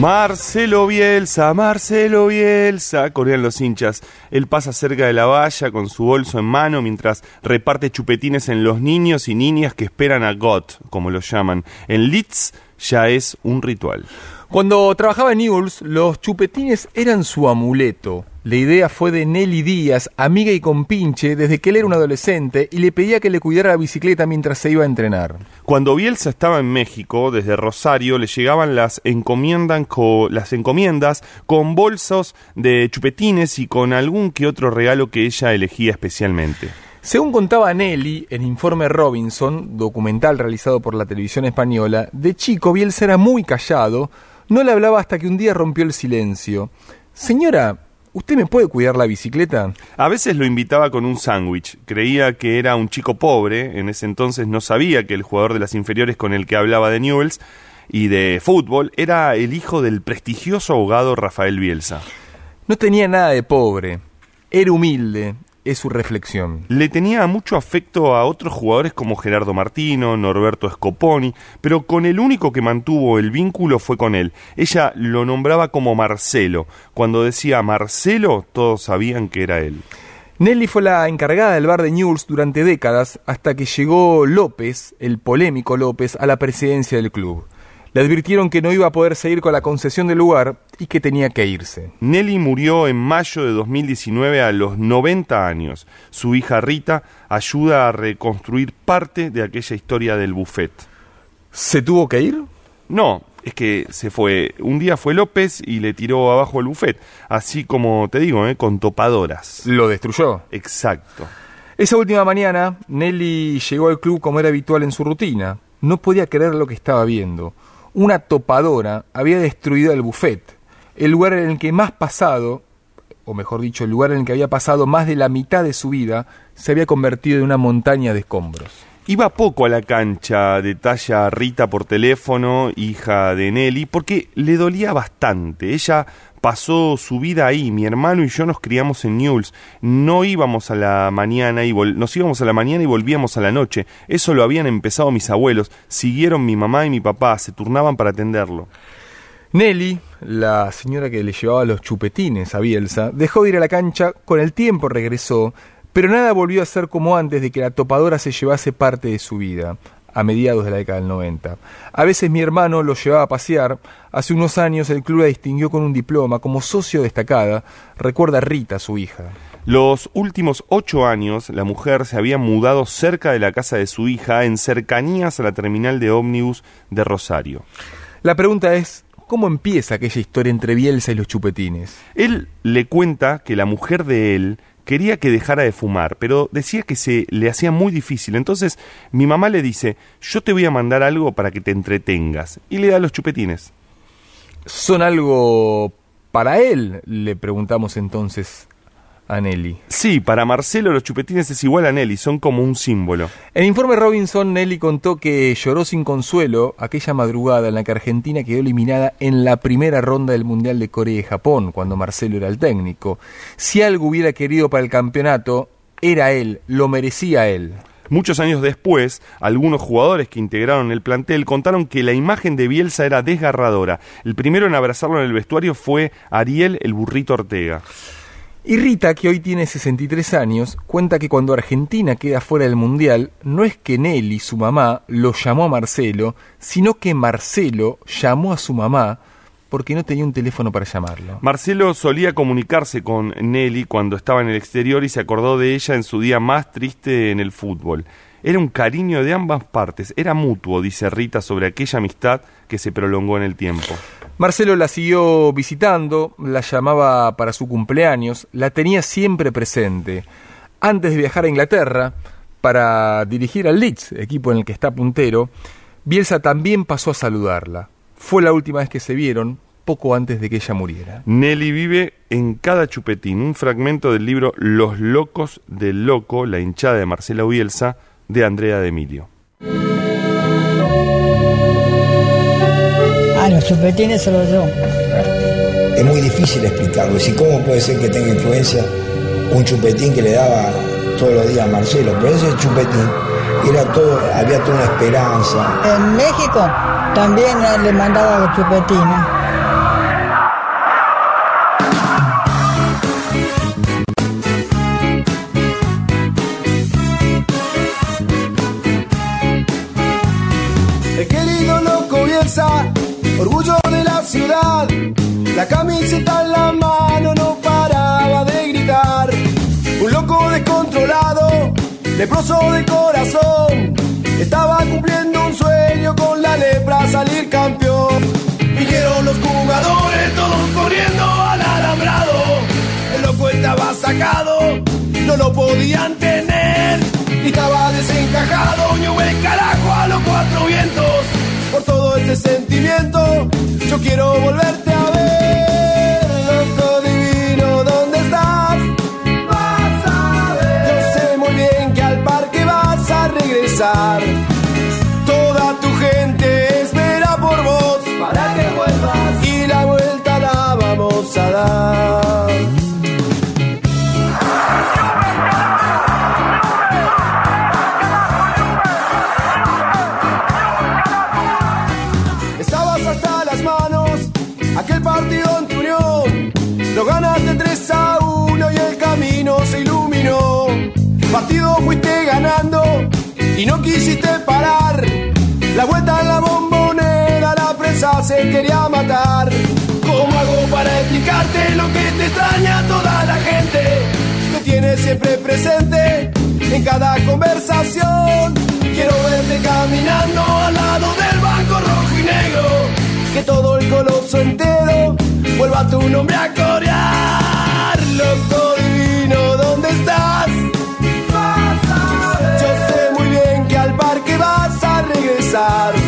Marcelo Bielsa, Marcelo Bielsa, corean los hinchas. Él pasa cerca de la valla con su bolso en mano mientras reparte chupetines en los niños y niñas que esperan a God, como lo llaman. En Leeds ya es un ritual. Cuando trabajaba en Newell's, los chupetines eran su amuleto. La idea fue de Nelly Díaz, amiga y compinche, desde que él era un adolescente y le pedía que le cuidara la bicicleta mientras se iba a entrenar. Cuando Bielsa estaba en México, desde Rosario, le llegaban las, encomiendan co- las encomiendas con bolsos de chupetines y con algún que otro regalo que ella elegía especialmente. Según contaba Nelly en Informe Robinson, documental realizado por la televisión española, de chico Bielsa era muy callado, no le hablaba hasta que un día rompió el silencio. Señora, ¿usted me puede cuidar la bicicleta? A veces lo invitaba con un sándwich. Creía que era un chico pobre, en ese entonces no sabía que el jugador de las inferiores con el que hablaba de Newells y de fútbol era el hijo del prestigioso abogado Rafael Bielsa. No tenía nada de pobre, era humilde, es su reflexión. Le tenía mucho afecto a otros jugadores como Gerardo Martino, Norberto Scoponi, pero con el único que mantuvo el vínculo fue con él. Ella lo nombraba como Marcelo. Cuando decía Marcelo, todos sabían que era él. Nelly fue la encargada del bar de Newell's durante décadas hasta que llegó López, el polémico López, a la presidencia del club. Le advirtieron que no iba a poder seguir con la concesión del lugar y que tenía que irse. Nelly murió en mayo de 2019 a los 90 años. Su hija Rita ayuda a reconstruir parte de aquella historia del buffet. ¿Se tuvo que ir? No, es que se fue. Un día fue López y le tiró abajo el buffet. Así como te digo, ¿eh? con topadoras. Lo destruyó. Exacto. Esa última mañana, Nelly llegó al club como era habitual en su rutina. No podía creer lo que estaba viendo. Una topadora había destruido el buffet, el lugar en el que más pasado, o mejor dicho, el lugar en el que había pasado más de la mitad de su vida, se había convertido en una montaña de escombros. Iba poco a la cancha, detalla Rita por teléfono, hija de Nelly, porque le dolía bastante. Ella pasó su vida ahí, mi hermano y yo nos criamos en Newell's. No íbamos a la mañana y vol- nos íbamos a la mañana y volvíamos a la noche. Eso lo habían empezado mis abuelos. Siguieron mi mamá y mi papá, se turnaban para atenderlo. Nelly, la señora que le llevaba los chupetines a Bielsa, dejó de ir a la cancha, con el tiempo regresó, pero nada volvió a ser como antes de que la topadora se llevase parte de su vida, a mediados de la década del 90. A veces mi hermano lo llevaba a pasear, hace unos años el club la distinguió con un diploma como socio destacada, recuerda Rita, su hija. Los últimos ocho años, la mujer se había mudado cerca de la casa de su hija, en cercanías a la terminal de ómnibus de Rosario. La pregunta es, ¿cómo empieza aquella historia entre Bielsa y los chupetines? Él le cuenta que la mujer de él quería que dejara de fumar, pero decía que se le hacía muy difícil. Entonces mi mamá le dice, yo te voy a mandar algo para que te entretengas. Y le da los chupetines. ¿Son algo para él? Le preguntamos entonces a Nelly. Sí, para Marcelo los chupetines es igual a Nelly, son como un símbolo. En el informe Robinson, Nelly contó que lloró sin consuelo aquella madrugada en la que Argentina quedó eliminada en la primera ronda del Mundial de Corea y Japón, cuando Marcelo era el técnico. Si algo hubiera querido para el campeonato, era él, lo merecía él. Muchos años después, algunos jugadores que integraron el plantel contaron que la imagen de Bielsa era desgarradora. El primero en abrazarlo en el vestuario fue Ariel el burrito Ortega. Y Rita, que hoy tiene 63 años, cuenta que cuando Argentina queda fuera del Mundial, no es que Nelly, su mamá, lo llamó a Marcelo, sino que Marcelo llamó a su mamá porque no tenía un teléfono para llamarlo. Marcelo solía comunicarse con Nelly cuando estaba en el exterior y se acordó de ella en su día más triste en el fútbol. Era un cariño de ambas partes, era mutuo, dice Rita, sobre aquella amistad que se prolongó en el tiempo. Marcelo la siguió visitando, la llamaba para su cumpleaños, la tenía siempre presente. Antes de viajar a Inglaterra para dirigir al Leeds, equipo en el que está puntero, Bielsa también pasó a saludarla. Fue la última vez que se vieron, poco antes de que ella muriera. Nelly vive en cada chupetín, un fragmento del libro Los locos del loco, la hinchada de Marcela Bielsa, de Andrea de Emilio. Los chupetines solo yo. Es muy difícil explicarlo. Si cómo puede ser que tenga influencia un chupetín que le daba todos los días a Marcelo, pero ese chupetín era todo, había toda una esperanza. En México también le mandaba los chupetines. La camiseta en la mano no paraba de gritar. Un loco descontrolado, leproso de corazón, estaba cumpliendo un sueño con la lepra salir campeón. Vinieron los jugadores, todos corriendo al alambrado. El loco estaba sacado, no lo podían tener. Y estaba desencajado, el carajo a los cuatro vientos. Por todo ese sentimiento, yo quiero volverte regresar. Se quería matar. ¿Cómo hago para explicarte lo que te extraña toda la gente? Te tienes siempre presente en cada conversación. Quiero verte caminando al lado del banco rojo y negro. Que todo el coloso entero vuelva tu nombre a corear. Loco divino, ¿dónde estás? Yo sé muy bien que al parque vas a regresar.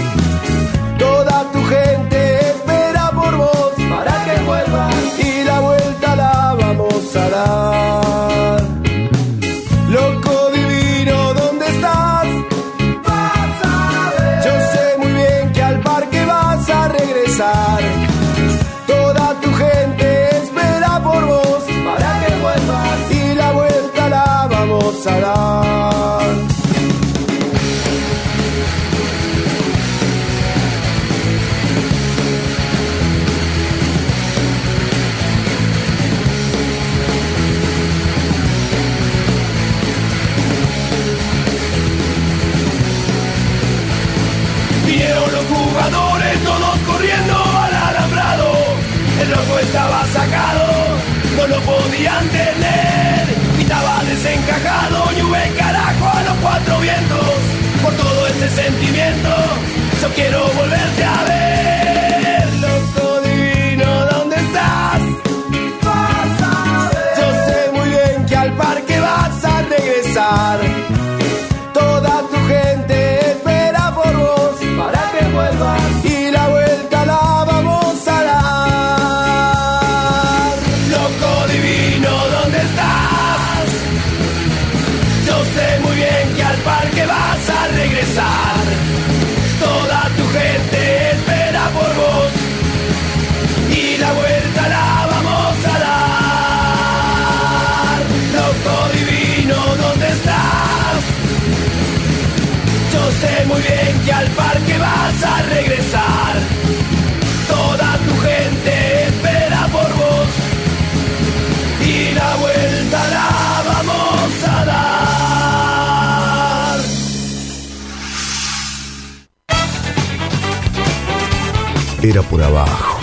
Podían tener. Y estaba desencajado, y carajo a los cuatro vientos. Por todo ese sentimiento, yo quiero volverte a ver. Sé muy bien que al parque vas a regresar. Toda tu gente espera por vos y la vuelta la vamos a dar. Era por abajo.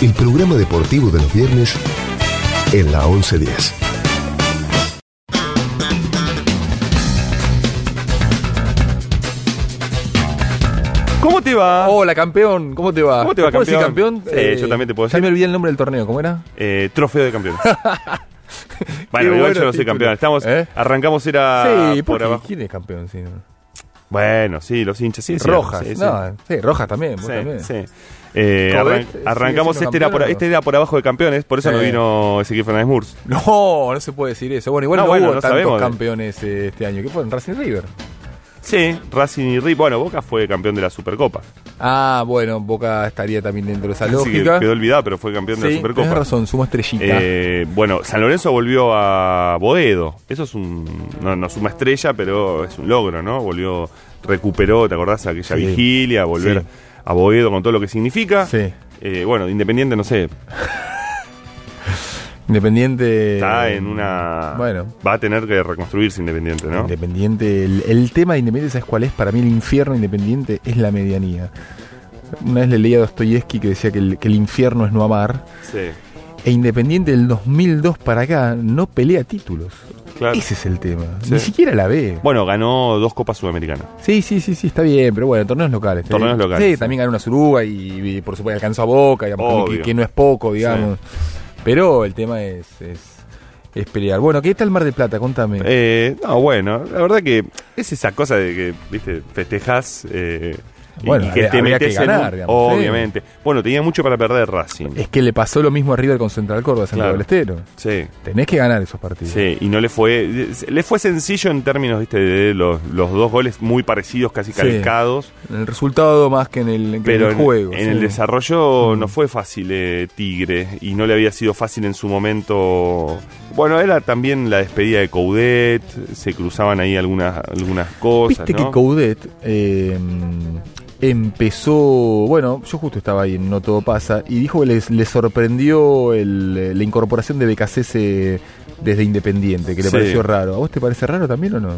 El programa deportivo de los viernes en la 1110. ¿Cómo te va? Hola, campeón, ¿cómo te va? ¿Cómo te va, ¿Puedo decir campeón? campeón? Sí, yo también te puedo Ya decir. me olvidé el nombre del torneo, ¿cómo era? Eh, trofeo de campeón. bueno, igual bueno yo no soy campeón. Estamos, ¿Eh? Arrancamos era sí, por abajo. ¿Quién es campeón? Sí, no. Bueno, sí, los hinchas, sí. sí, Rojas, sí, no, sí, Rojas también, vos también. sí. Eh, arran- eh, arrancamos, este era, por, este era por abajo de campeones, por eso Sí. no vino Ezequiel Fernández Murs. No, no se puede decir eso. Bueno, igual No, no, bueno, hubo no tantos sabemos. campeones eh, este año. ¿Qué fueron? Racing River. Sí, Racing y River. Bueno, Boca fue campeón de la Supercopa. Ah, bueno, Boca estaría también dentro de esa lógica. quedó olvidado, pero fue campeón de la Sí, Supercopa. tienes razón, sumó estrellita. Eh, bueno, San Lorenzo volvió a Boedo. Eso es un. No, no suma estrella, pero es un logro, ¿no? Volvió, recuperó, ¿te acordás? Aquella Sí. vigilia, volver Sí. a Boedo con todo lo que significa. Sí. Eh, bueno, Independiente, no sé, Independiente. está en una. Bueno. Va a tener que reconstruirse Independiente, ¿no? Independiente, el, el tema de Independiente, ¿sabes cuál es? Para mí el infierno independiente es la medianía. Una vez le leía a Dostoyevsky que decía que el, que el infierno es no amar. Sí, E Independiente del 2002 para acá no pelea títulos. claro. Ese es el tema. Sí. Ni siquiera la ve. Bueno, ganó dos Copas Sudamericanas. Sí, sí, sí, sí, está bien, pero bueno, torneos locales. Torneos Sí, locales, Sí, sí. también ganó una Suruga y, y, por supuesto alcanzó a Boca, digamos, que, que no es poco, digamos. Pero el tema es, es, es pelear. Bueno, ¿qué tal Mar del Plata? Contame. Eh, no, bueno, la verdad que es esa cosa de que, viste, festejás eh, Bueno, y que te habría que metes en ganar, digamos, sí. Obviamente. Bueno, tenía mucho para perder Racing. Es que le pasó lo mismo a River con Central Córdoba, Santiago Claro. del Estero. Sí, Tenés que ganar esos partidos. sí, y no le fue. Le fue sencillo en términos, viste, de los, los dos goles muy parecidos, casi Sí. calcados. En el resultado más que en el, que en juego. en sí. el desarrollo Mm. no fue fácil eh, Tigre y no le había sido fácil en su momento. Bueno, era también la despedida de Coudet, se cruzaban ahí algunas algunas cosas. Viste ¿no? que Coudet eh, empezó, bueno, yo justo estaba ahí en No Todo Pasa, y dijo que les, le sorprendió el- la incorporación de BKC desde Independiente, que le Sí. pareció raro. ¿A vos te parece raro también o no?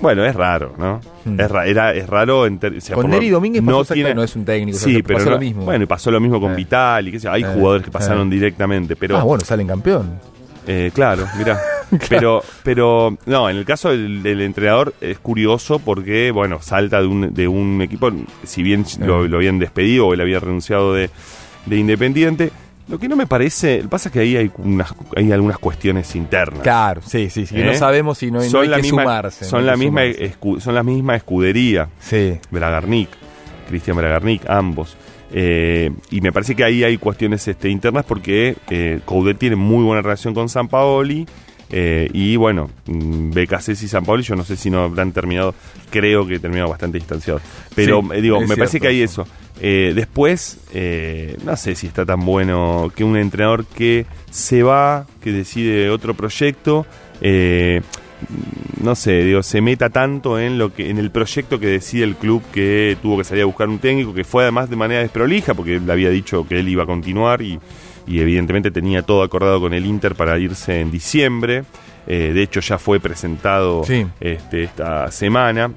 Bueno, es raro, ¿no? Mm. Es, ra- era, es raro. En o sea, Con Neri Domínguez pasó no tiene no es un técnico, o sea, Sí, pero pasó no- lo mismo. Bueno, y pasó lo mismo con Eh. Vital y qué sé yo, Hay Eh, jugadores que pasaron eh. directamente, pero ah, bueno, salen campeón. eh, claro, mira. Pero, pero, no, en el caso del, del entrenador es curioso porque, bueno, salta de un, de un equipo, si bien lo, lo habían despedido o él había renunciado de, de Independiente. Lo que no me parece, pasa es que ahí hay, unas, hay algunas cuestiones internas. Claro, sí, sí, sí. que ¿Eh? no sabemos si no, hay- no hay la que misma, sumarse. Son no la que misma, sumarse. escu- son la misma escudería. Sí. Bragarnik, Cristian Bragarnik, ambos. Eh, y me parece que ahí hay cuestiones este, internas porque eh, Coudet tiene muy buena relación con San Paoli. Eh, y bueno, mm, Becasés y San Paoli, yo no sé si no habrán terminado, creo que terminaron bastante distanciados. Pero Sí, eh, digo, me parece que hay eso. eso. Eh, después, eh, no sé si está tan bueno que un entrenador que se va, que decide otro proyecto, eh, no sé, digo, se meta tanto en lo que en el proyecto que decide el club que tuvo que salir a buscar un técnico, que fue además de manera desprolija, porque él había dicho que él iba a continuar y, y evidentemente tenía todo acordado con el Inter para irse en diciembre. Eh, de hecho, ya fue presentado Sí. este, esta semana.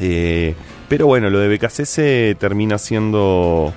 Eh, pero bueno, lo de BKC termina siendo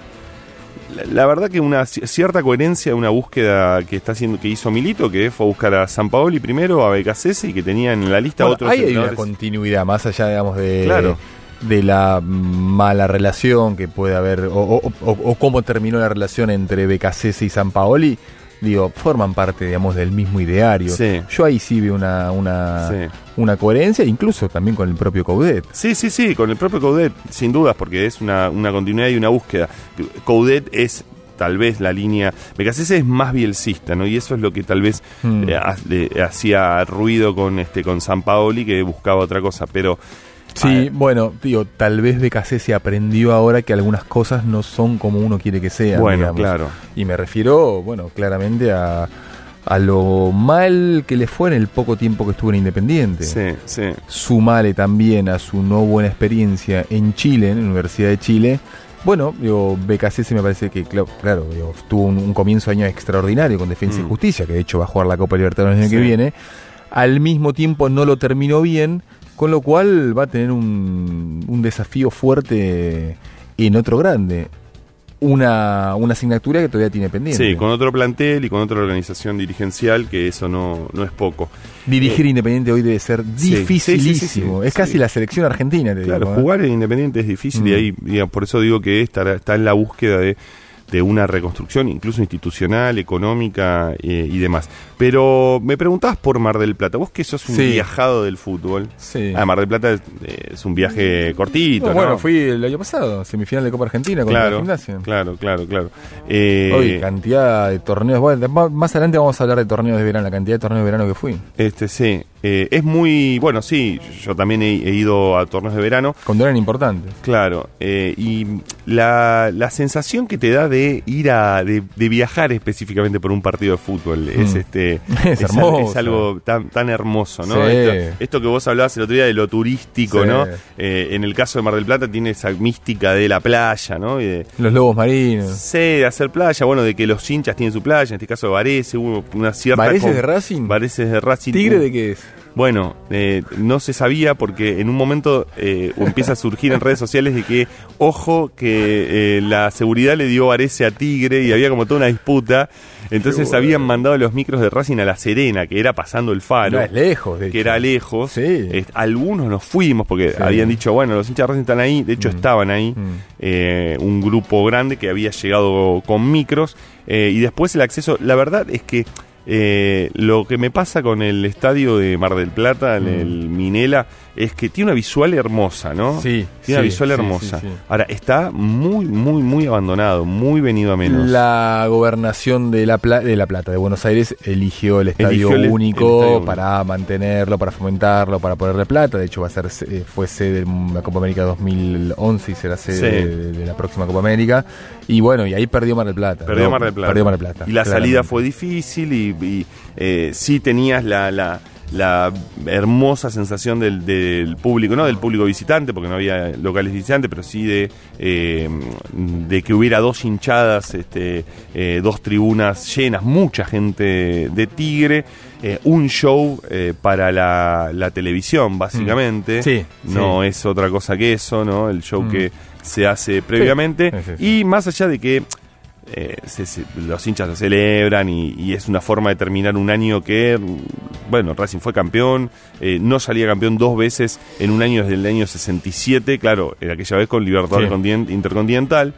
la, la verdad que una ci- cierta coherencia, una búsqueda que está haciendo, que hizo Milito, que fue a buscar a San Paoli primero, a BKC y que tenía en la lista Bueno, otros ahí hay una continuidad, más allá, digamos, de, Claro. De la mala relación que puede haber, o, o- o- o cómo terminó la relación entre Becasese y San Paoli, digo, forman parte, digamos, del mismo ideario. Sí. Yo ahí sí veo una, una, Sí. una coherencia, incluso también con el propio Coudet. Sí, sí, sí, con el propio Coudet, sin dudas, porque es una, una continuidad y una búsqueda. Coudet es tal vez la línea. Becasese es más bielcista, ¿no? Y eso es lo que tal vez Hmm. eh, ha- le hacía ruido con este con San Paoli, que buscaba otra cosa. Pero Sí, bueno, digo, tal vez Becasese aprendió ahora que algunas cosas no son como uno quiere que sean. bueno, digamos. claro. Y me refiero, bueno, claramente a, a lo mal que le fue en el poco tiempo que estuvo en Independiente. Sí, sí. Sumale también a su no buena experiencia en Chile, en la Universidad de Chile. Bueno, digo, BKC me parece que, claro, claro, digo, tuvo un, un comienzo de año extraordinario con Defensa y Mm. Justicia, que de hecho va a jugar la Copa Libertadores el año Sí. que viene. Al mismo tiempo no lo terminó bien, con lo cual va a tener un, un desafío fuerte en otro grande. Una, una asignatura que todavía tiene pendiente. Sí, con otro plantel y con otra organización dirigencial, que eso no, no es poco. Dirigir Independiente hoy debe ser dificilísimo. sí, sí, sí, es casi la selección argentina, te Claro, digo. ¿eh? jugar en Independiente es difícil y Mm. ahí, diga, por eso digo que está, está en la búsqueda de, de una reconstrucción, incluso institucional, económica eh, y demás. Pero me preguntabas por Mar del Plata, vos que sos un Sí. viajado del fútbol. Sí. Ah, Mar del Plata es, es un viaje cortito, No, ¿no? bueno, fui el año pasado, semifinal de Copa Argentina la claro, gimnasia. claro, claro, claro. Eh, Hoy, cantidad de torneos. Bueno, más adelante vamos a hablar de torneos de verano, la cantidad de torneos de verano que fui. Este, sí. Eh, es muy. Bueno, sí, yo también he, he ido a torneos de verano. Cuando eran importantes. Claro. eh, y la, la sensación que te da de ir a. de, de viajar específicamente por un partido de fútbol es Mm. este. Es algo tan, tan hermoso, ¿no? Sí. Esto, esto que vos hablabas el otro día de lo turístico, Sí. ¿no? Eh, en el caso de Mar del Plata tiene esa mística de la playa, ¿no? Y de, Los lobos marinos. Sí, de hacer playa, bueno, de que los hinchas tienen su playa, en este caso Varese, hubo una cierta... ¿Varese con- de Racing? Varese de Racing. ¿Tigre de qué es? Bueno, eh, no se sabía porque en un momento eh, empieza a surgir en redes sociales de que, ojo, que eh, la seguridad le dio Varese a Tigre y había como toda una disputa. Entonces bueno. habían mandado los micros de Racing a La Serena, que era pasando el faro. No, es lejos, de Que hecho. era lejos. Sí. Algunos nos fuimos porque Sí. habían dicho, bueno, los hinchas de Racing están ahí. De hecho, Mm. estaban ahí. Mm. eh, un grupo grande que había llegado con micros. eh, y después el acceso. La verdad es que eh, lo que me pasa con el estadio de Mar del Plata, Mm. el Minela, es que tiene una visual hermosa, ¿no? Sí, Tiene una visual hermosa. sí, sí. Ahora, está muy, muy, muy abandonado, muy venido a menos. La gobernación de la, Pla- de la Plata, de Buenos Aires, eligió el estadio Eligió el- el único estadio para mantenerlo, para fomentarlo, para ponerle plata. De hecho, va a ser eh, fue sede de la Copa América 2011 y será sede de, de la próxima Copa América. Y bueno, y ahí perdió Mar del Plata. Perdió ¿no? Mar del Plata. Perdió Mar del Plata. Y la claramente. salida fue difícil y, y, eh, sí tenías la, la, la hermosa sensación del, del público, no del público visitante, porque no había locales visitantes, pero sí de, eh, de que hubiera dos hinchadas, este, eh, dos tribunas llenas, mucha gente de Tigre. eh, un show eh, para la, la televisión, básicamente. Mm. Sí, no sí. es otra cosa que eso, ¿no? El show Mm. que se hace previamente. Sí. Y más allá de que eh, se- se- los hinchas lo celebran y, y es una forma de terminar un año que, bueno, Racing fue campeón, eh, no salía campeón dos veces en un año desde el año 67, claro, en aquella vez con Libertadores Sí. Continent- Intercontinental.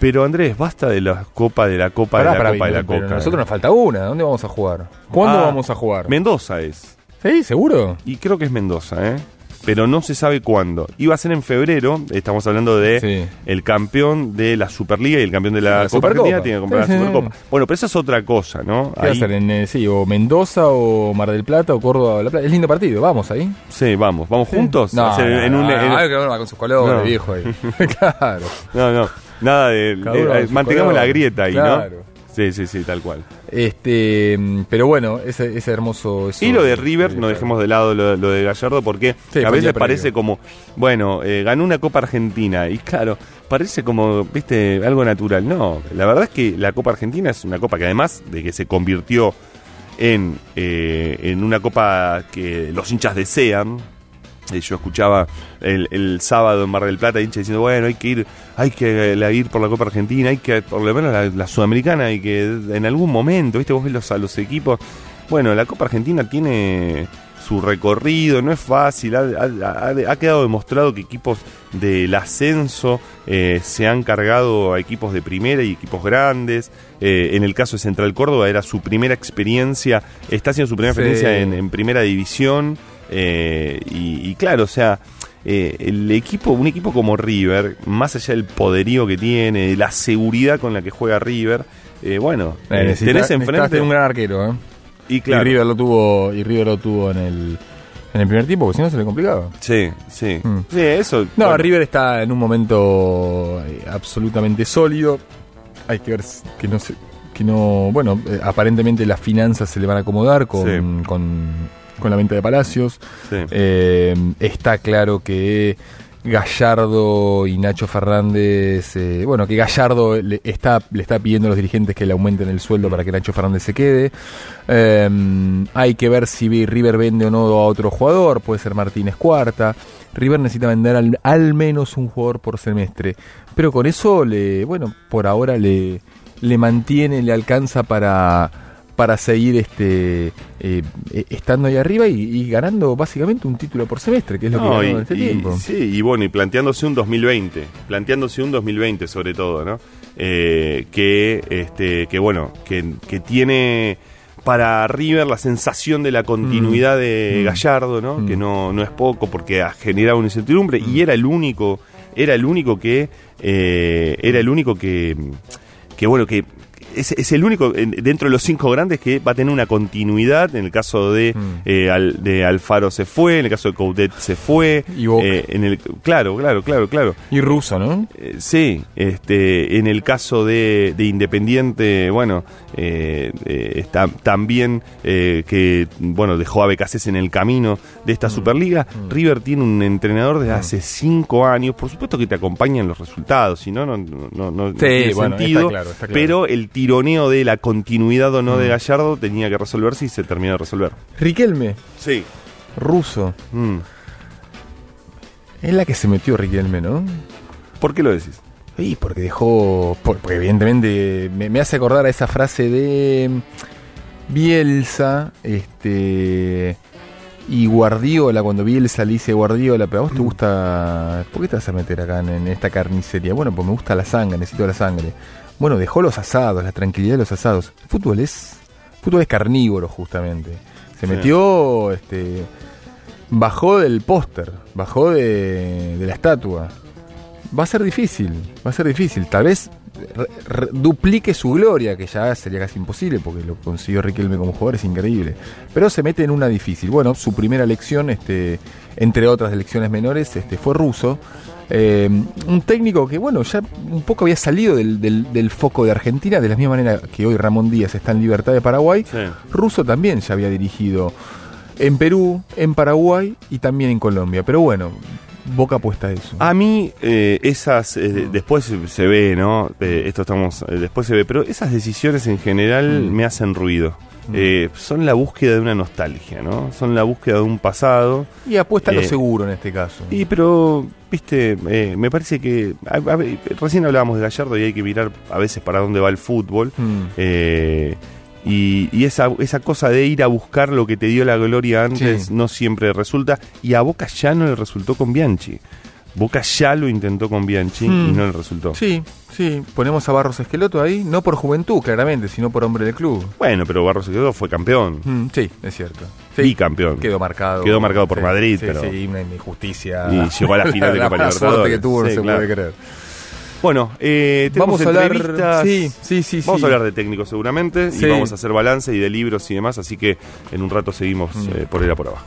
Pero Andrés, basta de la Copa, de la Copa, Pará, de la pará, Copa, de la Coca. Nosotros nos falta una. ¿Dónde vamos a jugar? ¿Cuándo Ah, vamos a jugar? Mendoza es. ¿Sí? ¿Seguro? Y creo que es Mendoza, ¿eh? Pero no se sabe cuándo. Iba a ser en febrero, estamos hablando de Sí. el campeón de la Superliga y el campeón de la, La Copa. Argentina tiene que comprar Sí, la sí, Supercopa. Bueno, pero esa es otra cosa, ¿no? ¿Qué va a Ahí- ser? En, eh, sí, o Mendoza o Mar del Plata o Córdoba o La Plata. Es lindo partido, vamos ahí. Sí, vamos, vamos juntos. No, no, en un- no, en- hay que ver con sus colores, No. viejo ahí. claro. no, no, nada de, eh, mantengamos color. la grieta ahí, Claro. ¿no? Sí, sí, sí, tal cual. Este, mm, pero bueno, ese, ese hermoso. eso- Y lo de River, no dejemos de lado lo, lo de Gallardo, porque Sí, a veces parece como, bueno, eh, ganó una Copa Argentina, y claro, parece como, viste, algo natural. No, la verdad es que la Copa Argentina es una copa que además de que se convirtió en, eh, en una copa que los hinchas desean, eh, yo escuchaba el, el sábado en Mar del Plata hinchas diciendo, bueno, hay que ir, hay que la- ir por la Copa Argentina, hay que, por lo menos la, la Sudamericana, hay que en algún momento, viste, vos ves los, a los equipos. Bueno, la Copa Argentina tiene su recorrido, no es fácil, ha, ha- ha- ha quedado demostrado que equipos del ascenso eh, se han cargado a equipos de primera y equipos grandes. Eh, en el caso de Central Córdoba era su primera experiencia, está haciendo su primera Sí. experiencia en, en primera división. Eh, y, y claro, o sea, eh, el equipo, un equipo como River, más allá del poderío que tiene, de la seguridad con la que juega River, eh, bueno, necesita- tenés enfrente. un gran arquero, ¿eh? Y claro, Y River lo tuvo, y River lo tuvo en el, en el primer tiempo, porque si no se le complicaba. sí, sí, Mm. sí, eso. No, bueno, River está en un momento absolutamente sólido. Hay que ver que no se, que no, bueno, aparentemente las finanzas se le van a acomodar con, Sí. con, con la venta de Palacios. sí. Eh, está claro que Gallardo y Nacho Fernández, eh, bueno, que Gallardo le está, le está pidiendo a los dirigentes que le aumenten el sueldo para que Nacho Fernández se quede. Eh, hay que ver si River vende o no a otro jugador, puede ser Martínez Cuarta. River necesita vender al, al menos un jugador por semestre, pero con eso le, bueno, por ahora le, le mantiene, le alcanza para para seguir este eh, eh, estando ahí arriba y, y ganando básicamente un título por semestre, que es lo que No, ganó y, en este y- tiempo. sí, y bueno, y planteándose un 2020, planteándose un 2020 sobre todo, ¿no? eh, que, este, que bueno, que, que tiene para River la sensación de la continuidad de Mm. Gallardo, ¿no? Mm. Que no, no es poco porque ha generado una incertidumbre Mm. y era el único, era el único que, eh, era el único que, que bueno, que es, es el único en- dentro de los cinco grandes que va a tener una continuidad. En el caso de, Mm. eh, Al- de Alfaro se fue, en el caso de Coudet se fue. Y Boca. eh, en el, claro, claro, claro, claro. Y ruso, ¿no? Eh, sí, este, en el caso de, de Independiente, bueno, está también que, bueno, dejó a Becasés en el camino de esta Superliga. River tiene un entrenador desde hace cinco años, por supuesto que te acompañan los resultados, si no, no, no, no, tiene bueno, sentido. está claro, está claro. Pero el tironeo de la continuidad o no de Gallardo tenía que resolverse y se terminó de resolver. Riquelme, Sí. ruso. Mm. Es la que se metió Riquelme, ¿no? ¿Por qué lo decís? Sí, porque dejó. por- Porque evidentemente me, me hace acordar a esa frase de mm, Bielsa, este. Y Guardiola, cuando Bielsa le dice Guardiola, pero a vos te gusta. ¿Por qué te vas a meter acá en, en esta carnicería? Bueno, pues me gusta la sangre, necesito la sangre. Bueno, dejó los asados, la tranquilidad de los asados. Fútbol es. Fútbol es carnívoro, justamente. Se Sí. metió. este Bajó del póster, bajó de, de la estatua va a ser difícil, va a ser difícil. Tal vez re- re- duplique su gloria, que ya sería casi imposible, porque lo consiguió Riquelme como jugador, es increíble. Pero se mete en una difícil. Bueno, su primera elección, este, entre otras elecciones menores, este, fue ruso. Eh, un técnico que, bueno, ya un poco había salido del, del- del foco de Argentina, de la misma manera que hoy Ramón Díaz está en libertad de Paraguay. Sí. Russo también ya había dirigido en Perú, en Paraguay y también en Colombia. Pero bueno, Boca apuesta a eso. A mí, eh, esas, eh, después se- ve, ¿no? Eh, esto estamos, después se ve, pero esas decisiones en general Mm. me hacen ruido. Eh, son la búsqueda de una nostalgia, ¿no? Son la búsqueda de un pasado. Y apuesta a lo seguro en este caso. Y pero, viste, eh, me parece que a- a ver, recién hablábamos de Gallardo y hay que mirar a veces para dónde va el fútbol. Mm. Y y esa, esa cosa de ir a buscar lo que te dio la gloria antes Sí. no siempre resulta. Y a Boca ya no le resultó con Bianchi. Boca ya lo intentó con Bianchi y Mm. no le resultó. Sí, sí. Ponemos a Barros Esqueloto ahí, no por juventud, claramente, sino por hombre del club. Bueno, pero Barros quedó fue campeón. Mm, sí, es cierto. Sí. Bicampeón. Quedó marcado. Quedó marcado por Sí, Madrid, sí, pero- Sí, una injusticia. Y llegó a la final de Copa suerte Libertadores. que tuvo, no se claro. puede creer. Bueno, eh, tenemos Vamos a hablar. entrevistas. Sí, sí, sí. Vamos sí. a hablar de técnicos seguramente Sí. y vamos a hacer balance y de libros y demás, así que en un rato seguimos Mm. eh, por ir a por abajo.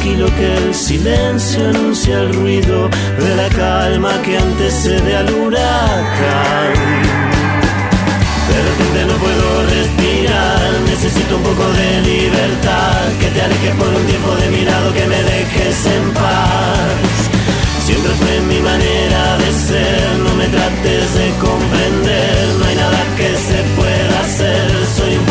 Tranquilo que el silencio anuncia el ruido de la calma que antecede al huracán. De repente no puedo respirar, necesito un poco de libertad, que te alejes por un tiempo de mi lado, que me dejes en paz. Siempre fue mi manera de ser, no me trates de comprender, no hay nada que se pueda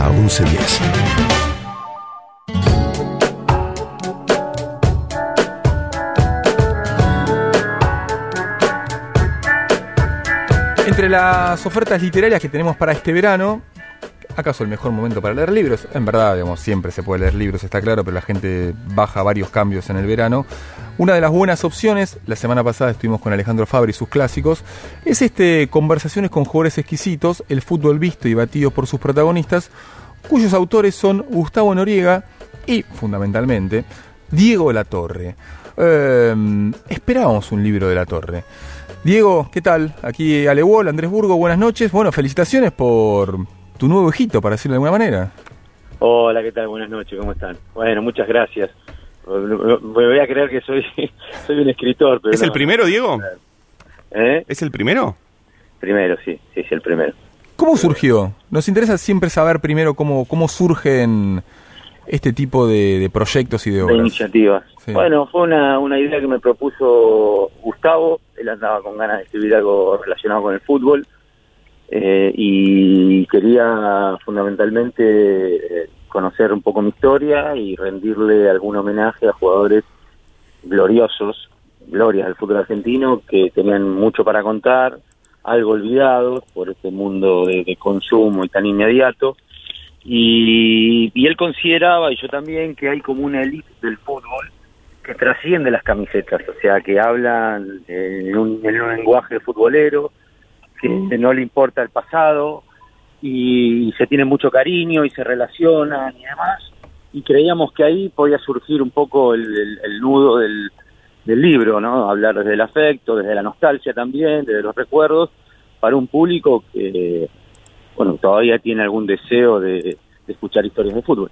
La 1110. Entre las ofertas literarias que tenemos para este verano, ¿acaso el mejor momento para leer libros? En verdad, digamos, siempre se puede leer libros, está claro, pero la gente baja varios cambios en el verano. Una de las buenas opciones, la semana pasada estuvimos con Alejandro Fabri y sus clásicos, es este Conversaciones con jugadores exquisitos, el fútbol visto y batido por sus protagonistas, cuyos autores son Gustavo Noriega y, fundamentalmente, Diego La Torre. Eh, esperábamos un libro de La Torre. Diego, ¿qué tal? Aquí Alewol, Andrés Burgo, buenas noches. Bueno, felicitaciones por tu nuevo hijito, para decirlo de alguna manera. Hola, ¿qué tal? Buenas noches, ¿cómo están? Bueno, muchas gracias. Me voy a creer que soy, soy un escritor. Pero ¿Es el primero, Diego? ¿Eh? ¿Es el primero? Primero, sí, sí, sí, el primero. ¿Cómo surgió? Nos interesa siempre saber primero cómo, cómo surgen este tipo de, proyectos y de obras. De iniciativas. Bueno, fue una, una idea que me propuso Gustavo. Él andaba con ganas de escribir algo relacionado con el fútbol. Eh, y quería fundamentalmente eh, conocer un poco mi historia y rendirle algún homenaje a jugadores gloriosos, glorias del fútbol argentino, que tenían mucho para contar, algo olvidados por este mundo de, consumo y tan inmediato. Y, él consideraba, y yo también, que hay como una élite del fútbol que trasciende las camisetas, o sea, que hablan en un, en un lenguaje futbolero, que no le importa el pasado y se tiene mucho cariño y se relacionan y demás. Y creíamos que ahí podía surgir un poco el, nudo del, libro, ¿no? Hablar desde el afecto, desde la nostalgia también, desde los recuerdos, para un público que, bueno, todavía tiene algún deseo de escuchar historias de fútbol.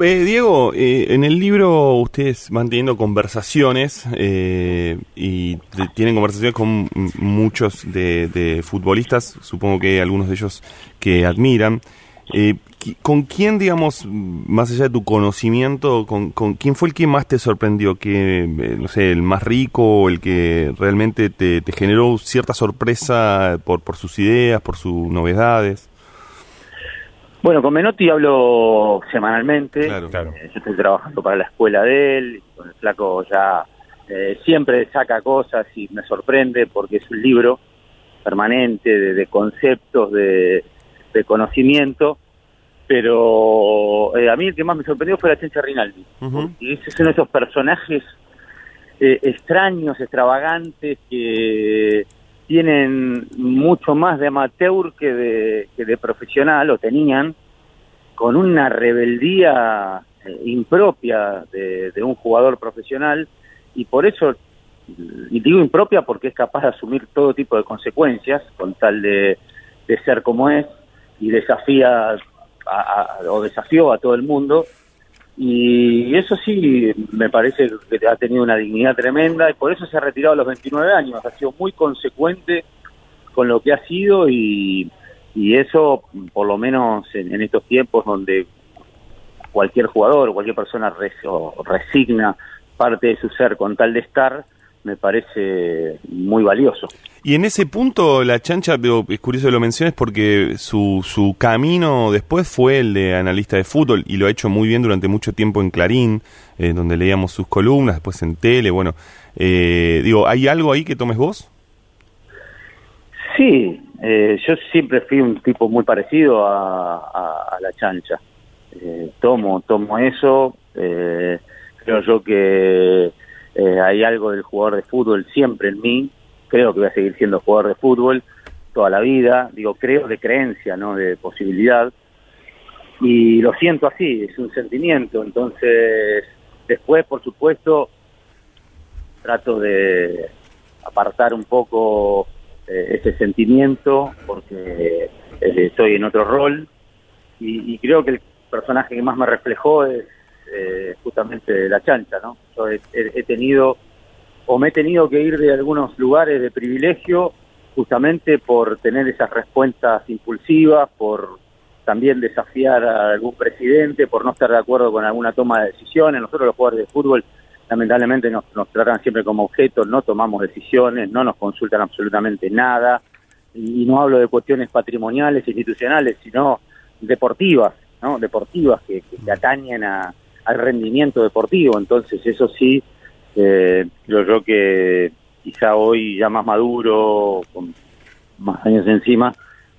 Eh, Diego, eh, en el libro ustedes van teniendo conversaciones eh, y tienen conversaciones con muchos de, futbolistas, supongo que algunos de ellos que admiran. ¿Con quién, digamos, más allá de tu conocimiento, con, quién fue el que más te sorprendió? que no sé, el más rico, el que realmente te, te generó cierta sorpresa por, por sus ideas, por sus novedades? Bueno, con Menotti hablo semanalmente. Claro, claro. Eh, yo estoy trabajando para la escuela de él. Con el flaco ya eh, siempre saca cosas y me sorprende porque es un libro permanente de, conceptos, de, conocimiento. pero eh, a mí el que más me sorprendió fue la Chencha Rinaldi. Ujú. Y ese es uno de esos personajes eh, extraños, extravagantes, que tienen mucho más de amateur que de, que de profesional, o tenían, con una rebeldía eh, impropia de, un jugador profesional, y por eso, y digo impropia porque es capaz de asumir todo tipo de consecuencias, con tal de, de ser como es, y desafía a- a- o desafió a todo el mundo, y eso sí, me parece que ha tenido una dignidad tremenda y por eso se ha retirado a los 29 años. Ha sido muy consecuente con lo que ha sido y, eso, por lo menos en, en estos tiempos donde cualquier jugador cualquier persona res- resigna parte de su ser con tal de estar, me parece muy valioso. Y en ese punto, la chancha, es curioso que lo menciones porque su, su camino después fue el de analista de fútbol y lo ha hecho muy bien durante mucho tiempo en Clarín, eh, donde leíamos sus columnas, después en tele. Bueno, eh, digo, ¿hay algo ahí que tomes vos? Sí, eh, yo siempre fui un tipo muy parecido a, a- a la chancha. Eh, tomo, tomo eso. eh, creo yo que eh, hay algo del jugador de fútbol siempre en mí. Creo que voy a seguir siendo jugador de fútbol toda la vida. Digo, creo de creencia, no de posibilidad. Y lo siento así, es un sentimiento. Entonces, después, por supuesto, trato de apartar un poco eh, ese sentimiento porque eh, estoy en otro rol y, creo que el personaje que más me reflejó es eh, justamente la chancha, ¿no? Yo he tenido o me he tenido que ir de algunos lugares de privilegio justamente por tener esas respuestas impulsivas, por también desafiar a algún presidente, por no estar de acuerdo con alguna toma de decisiones. Nosotros los jugadores de fútbol lamentablemente nos, nos tratan siempre como objetos, no tomamos decisiones, no nos consultan absolutamente nada, y, no hablo de cuestiones patrimoniales, institucionales, sino deportivas, ¿no? Deportivas que, que, que atañen a, al rendimiento deportivo. Entonces, eso sí, eh, creo yo que quizá hoy ya más maduro, con más años encima,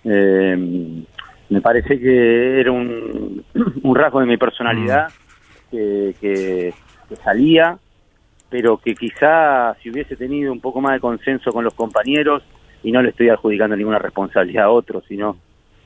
eh, me parece que era un, un rasgo de mi personalidad que, que, que salía, pero que quizá si hubiese tenido un poco más de consenso con los compañeros, y no le estoy adjudicando ninguna responsabilidad a otros, sino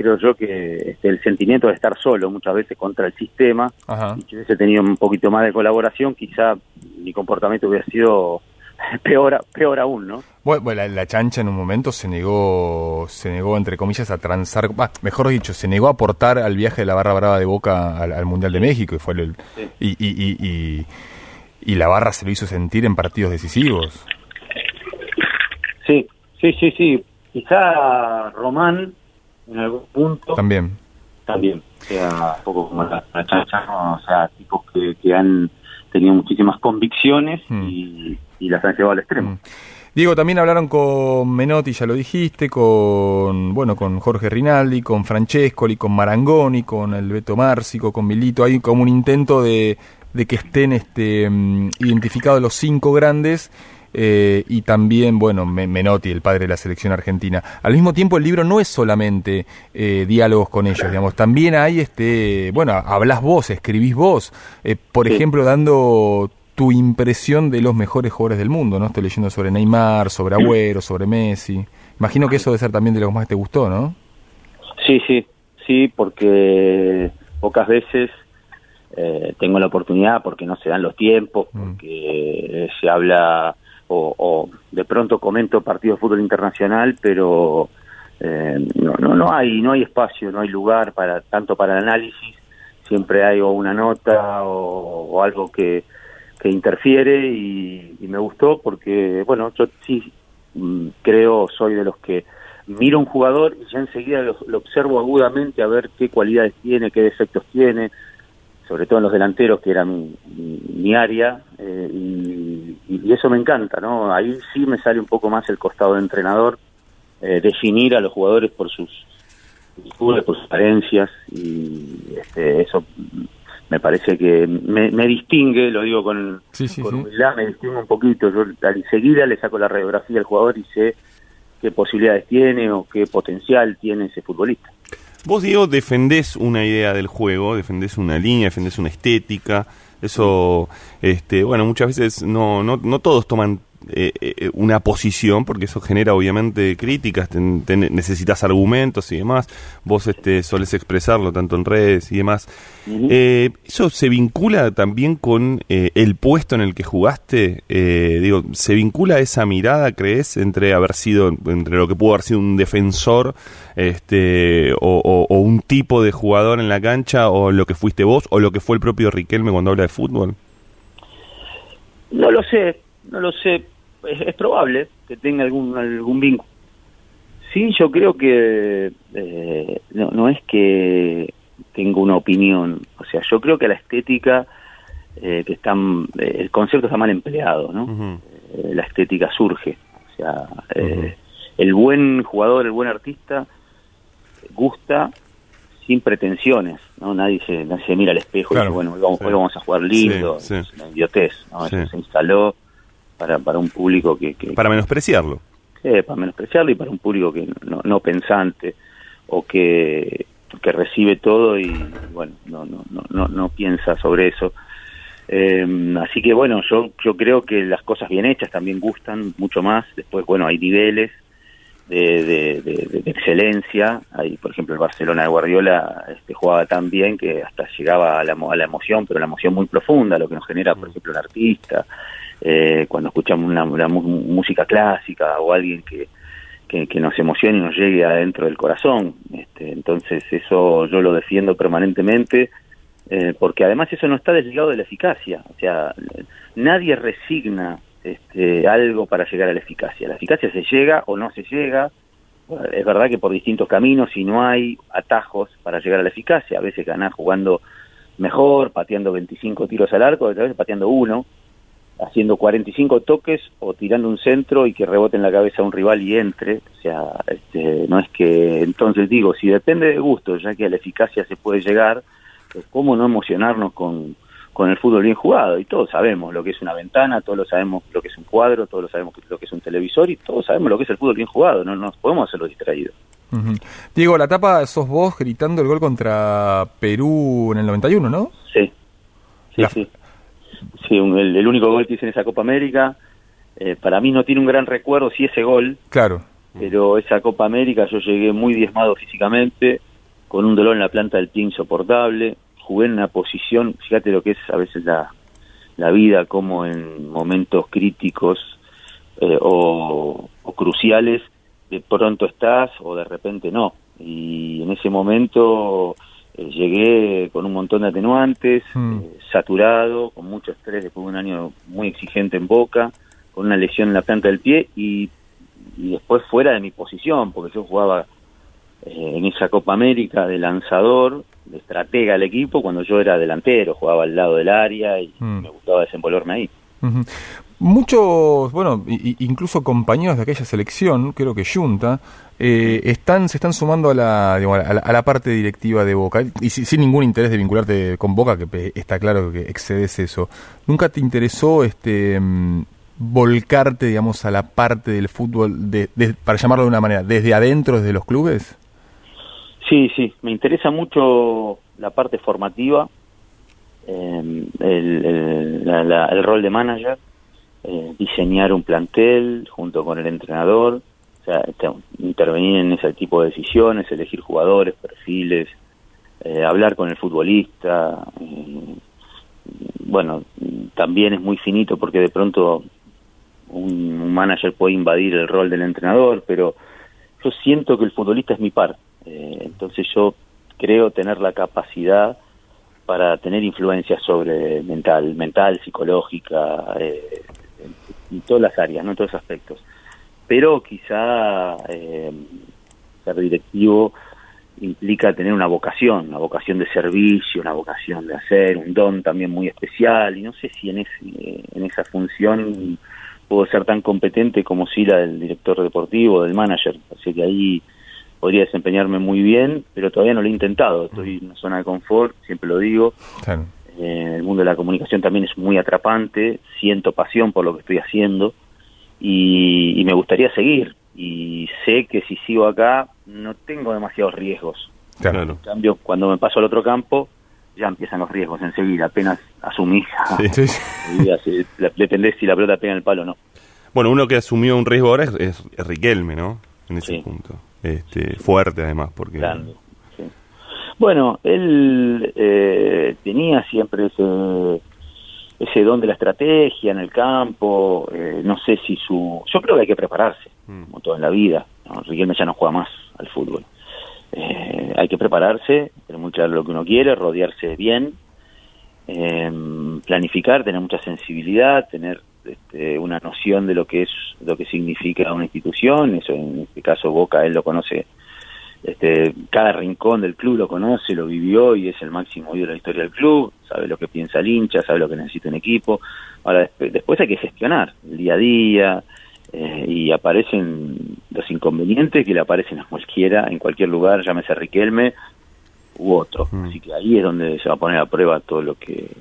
creo yo que este, el sentimiento de estar solo muchas veces contra el sistema, Ajá. si hubiese tenido un poquito más de colaboración, quizá mi comportamiento hubiera sido peor, peor aún, ¿no? Bueno, la, la chancha en un momento se negó, se negó entre comillas a transar, bah, mejor dicho, se negó a aportar al viaje de la barra brava de Boca al, al Mundial de México y fue el, Sí. y, y, y, y, y la barra se lo hizo sentir en partidos decisivos. Sí, sí, sí, sí. Quizá Román, en algún punto, También. también sea un poco como la, la o sea, tipos que, que han tenido muchísimas convicciones Mm. y, y las han llevado al extremo. Mm. Diego, también hablaron con Menotti, ya lo dijiste, con bueno, con Jorge Rinaldi, con Francescoli, con Marangoni, con el Beto Márcico, con Milito. Hay como un intento de, de que estén este, mm, identificados los cinco grandes eh, y también, bueno, Me- Menotti, el padre de la selección argentina. Al mismo tiempo, el libro no es solamente eh, diálogos con ellos, digamos, también hay, este, bueno, hablas vos, escribís vos, eh, por Sí. ejemplo, dando tu impresión de los mejores jugadores del mundo, ¿no? Estoy leyendo sobre Neymar, sobre Agüero, sobre Messi. Imagino que eso debe ser también de lo que más te gustó, ¿no? Sí, sí, sí, porque pocas veces eh, tengo la oportunidad, porque no se dan los tiempos, Mm. porque se habla o, de pronto comento partidos de fútbol internacional, pero eh, no, no, no hay no hay espacio, no hay lugar para tanto para el análisis. Siempre hay una nota o, algo que, que interfiere y, y me gustó porque, bueno, yo sí mm, creo, soy de los que miro a un jugador y ya enseguida lo, observo agudamente a ver qué cualidades tiene, qué defectos tiene, sobre todo en los delanteros, que era mi, mi, mi área, eh, y, y eso me encanta, ¿no? Ahí sí me sale un poco más el costado de entrenador, eh, definir a los jugadores por sus virtudes, por sus carencias, y este, eso me parece que me, me distingue, lo digo con, Sí, sí, con sí. humildad, me distingue un poquito. Yo enseguida le saco la radiografía al jugador y sé qué posibilidades tiene o qué potencial tiene ese futbolista. Vos, Diego, defendés una idea del juego, defendés una línea, defendés una estética. Eso, este, bueno, muchas veces no, no, no todos toman eh, eh, una posición, porque eso genera obviamente críticas, necesitas argumentos y demás, vos este, solés expresarlo tanto en redes y demás. Eh, ¿Eso se vincula también con el puesto en el que jugaste? digo, ¿se vincula esa mirada, crees, entre haber sido, entre lo que pudo haber sido un defensor este, o, o un tipo de jugador en la cancha, o lo que fuiste vos, o lo que fue el propio Riquelme cuando habla de fútbol? No lo sé, no lo sé es, probable que tenga algún, algún vínculo. Sí, yo creo que eh, no, no es que tengo una opinión, o sea, yo creo que la estética, eh, que están, eh, el concepto está mal empleado, ¿no? la estética surge, o sea, el buen jugador, el buen artista gusta sin pretensiones, ¿no? Nadie se, nadie se mira al espejo y dice, bueno, hoy vamos, vamos a jugar lindo, es una idiotez, ¿no? Se instaló para, para un público que, Para menospreciarlo. para menospreciarlo y para un público que no, no pensante o que, que recibe todo y bueno, no, no, no, no piensa sobre eso. Eh, así que bueno, yo, yo creo que las cosas bien hechas también gustan mucho más. Después, bueno, hay niveles de, de, excelencia. Hay, por ejemplo, el Barcelona de Guardiola este, jugaba tan bien que hasta llegaba a la, a la emoción, pero la emoción muy profunda, lo que nos genera, por ejemplo, el artista eh, cuando escuchamos una, música clásica o alguien que, que, nos emocione y nos llegue adentro del corazón. Este, entonces eso yo lo defiendo permanentemente eh, porque además eso no está desligado de la eficacia. O sea, nadie resigna este, algo para llegar a la eficacia. La eficacia se llega o no se llega. Es verdad que por distintos caminos y no hay atajos para llegar a la eficacia. A veces ganás jugando mejor, pateando 25 tiros al arco, a veces pateando uno haciendo 45 toques o tirando un centro y que rebote en la cabeza a un rival y entre. O sea, este, no es que, entonces digo, si depende de gusto, ya que a la eficacia se puede llegar, pues cómo no emocionarnos con, con el fútbol bien jugado. Y todos sabemos lo que es una ventana, todos lo sabemos lo que es un cuadro, todos lo sabemos lo que es un televisor y todos sabemos lo que es el fútbol bien jugado. No nos podemos hacerlo distraídos. Diego, la tapa sos vos gritando el gol contra Perú en el 91, ¿no? Sí. Sí, sí sí, el, único gol que hice en esa Copa América. Eh, para mí no tiene un gran recuerdo, sí ese gol. Claro. Pero esa Copa América yo llegué muy diezmado físicamente, con un dolor en la planta del pie insoportable. Jugué en una posición, fíjate lo que es a veces la, la vida, como en momentos críticos eh, o, cruciales, de pronto estás o de repente no. Y en ese momento eh, llegué con un montón de atenuantes, hmm. eh, saturado, con mucho estrés después de un año muy exigente en Boca, con una lesión en la planta del pie y, después fuera de mi posición, porque yo jugaba eh, en esa Copa América de lanzador, de estratega del equipo, cuando yo era delantero, jugaba al lado del área y hmm. me gustaba desenvolverme ahí. Muchos, bueno, incluso compañeros de aquella selección, creo que Junta, eh, están, se están sumando a la, a la, parte directiva de Boca, y sin, ningún interés de vincularte con Boca, que está claro que excedes eso. ¿Nunca te interesó este mm, volcarte, digamos, a la parte del fútbol, de, para llamarlo de una manera, desde adentro, desde los clubes? Sí, sí, me interesa mucho la parte formativa, eh, el, el rol de manager eh, diseñar un plantel junto con el entrenador, o sea, este, intervenir en ese tipo de decisiones, elegir jugadores, perfiles, eh, hablar con el futbolista. Eh, bueno, también es muy finito porque de pronto un, manager puede invadir el rol del entrenador, pero yo siento que el futbolista es mi par. entonces yo creo tener la capacidad para tener influencia sobre mental, mental, psicológica, eh, en todas las áreas, no en todos los aspectos. Pero quizá eh, ser directivo implica tener una vocación, una vocación de servicio, una vocación de hacer, un don también muy especial, y no sé si en, ese, en esa función puedo ser tan competente como si la del director deportivo, del manager, así que ahí podría desempeñarme muy bien, pero todavía no lo he intentado, estoy en una zona de confort, siempre lo digo. Eh, el mundo de la comunicación también es muy atrapante, siento pasión por lo que estoy haciendo y, me gustaría seguir. Y sé que si sigo acá no tengo demasiados riesgos. Claro. En cambio, cuando me paso al otro campo, ya empiezan los riesgos enseguida, apenas asumís, Sí, sí. se- la- dependés si la pelota pega en el palo o no. Bueno, uno que asumió un riesgo ahora es, es- Riquelme, ¿no? En ese Sí. punto. Este, fuerte además, porque... Grande. sí. Bueno, él eh, tenía siempre ese ese don de la estrategia en el campo, eh, no sé si su... Yo creo que hay que prepararse, Mm. como todo en la vida. ¿no? Riquelme ya no juega más al fútbol. Eh, hay que prepararse, tener muy claro lo que uno quiere, rodearse bien, eh, planificar, tener mucha sensibilidad, tener este, una noción de lo que es, lo que significa una institución. Eso en este caso Boca él lo conoce, este, cada rincón del club lo conoce, lo vivió y es el máximo ídolo de la historia del club. Sabe lo que piensa el hincha, sabe lo que necesita un equipo. Ahora desp- después hay que gestionar el día a día. eh, y aparecen los inconvenientes que le aparecen a cualquiera, en cualquier lugar, llámese Riquelme u otro. Mm. Así que ahí es donde se va a poner a prueba todo lo que,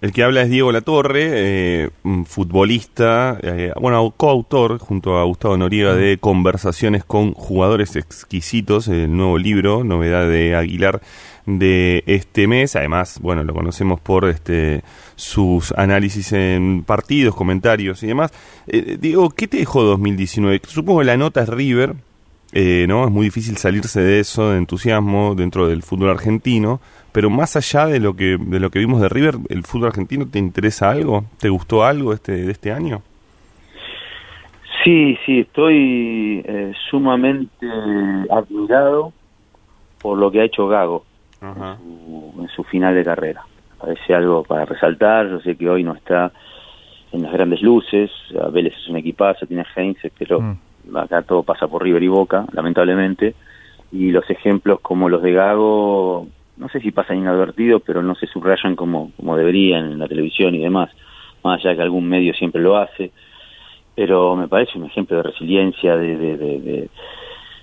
El que habla es Diego Latorre, eh, futbolista, eh, bueno, coautor junto a Gustavo Noriega de Conversaciones con Jugadores Exquisitos, el nuevo libro, novedad de Aguilar de este mes. Además, bueno, lo conocemos por este sus análisis en partidos, comentarios y demás. Eh, Diego, ¿qué te dejó 2019? Supongo que la nota es River, eh, ¿no? Es muy difícil salirse de eso, de entusiasmo dentro del fútbol argentino, pero más allá de lo que de lo que vimos de River, ¿el fútbol argentino te interesa algo? ¿Te gustó algo este de este año? Sí, sí, estoy eh, sumamente admirado por lo que ha hecho Gago Ajá. en su, en su final de carrera. Parece algo para resaltar. Yo sé que hoy no está en las grandes luces. Vélez es un equipazo, tiene Heinze, pero Mm. Acá todo pasa por River y Boca, lamentablemente. Y los ejemplos como los de Gago, no sé si pasan inadvertidos, pero no se subrayan como, como deberían en la televisión y demás. Más allá que algún medio siempre lo hace. Pero me parece un ejemplo de resiliencia, de, de,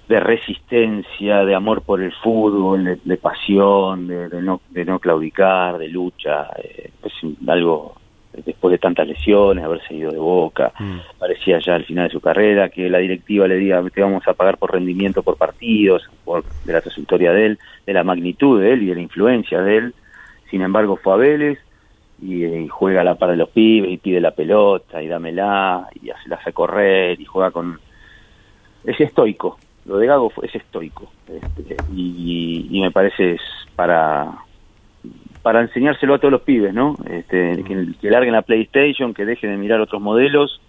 de, resistencia, de amor por el fútbol, de, pasión, de, de no, de no claudicar, de lucha. eh, es algo, después de tantas lesiones, haberse ido de boca, Mm. parecía ya al final de su carrera, que la directiva le diga, te vamos a pagar por rendimiento por partidos, por, de la trayectoria de él, de la magnitud de él y de la influencia de él. Sin embargo, fue a Vélez y, eh, y juega a la par de los pibes y pide la pelota y dámela y hace, la hace correr y juega con... Es estoico, lo de Gago fue- es estoico este, y, y me parece es para para enseñárselo a todos los pibes, ¿no? Este, que, que larguen la PlayStation, que dejen de mirar otros modelos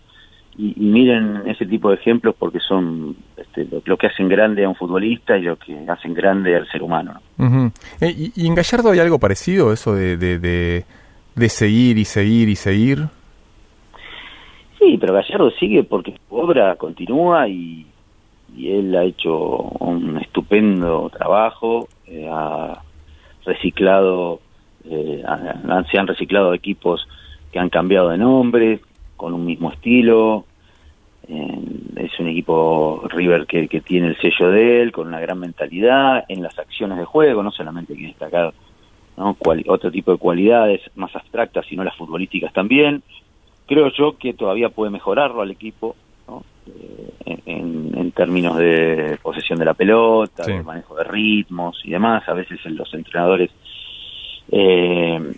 y, y miren ese tipo de ejemplos porque son este, lo, lo que hacen grande a un futbolista y lo que hacen grande al ser humano. ¿no? Eh, y, y en Gallardo hay algo parecido, eso de, de, de, de seguir y seguir y seguir? Sí, pero Gallardo sigue porque su obra continúa y, y él ha hecho un estupendo trabajo, eh, ha reciclado, eh, ha- se han reciclado equipos que han cambiado de nombre, con un mismo estilo. Eh, es un equipo River que, que tiene el sello de él, con una gran mentalidad en las acciones de juego, no solamente hay que destacar otro tipo de cualidades más abstractas, sino las futbolísticas también creo yo que todavía puede mejorarlo al equipo ¿no? Eh, en, en términos de posesión de la pelota, Sí. de manejo de ritmos y demás. A veces los entrenadores, eh,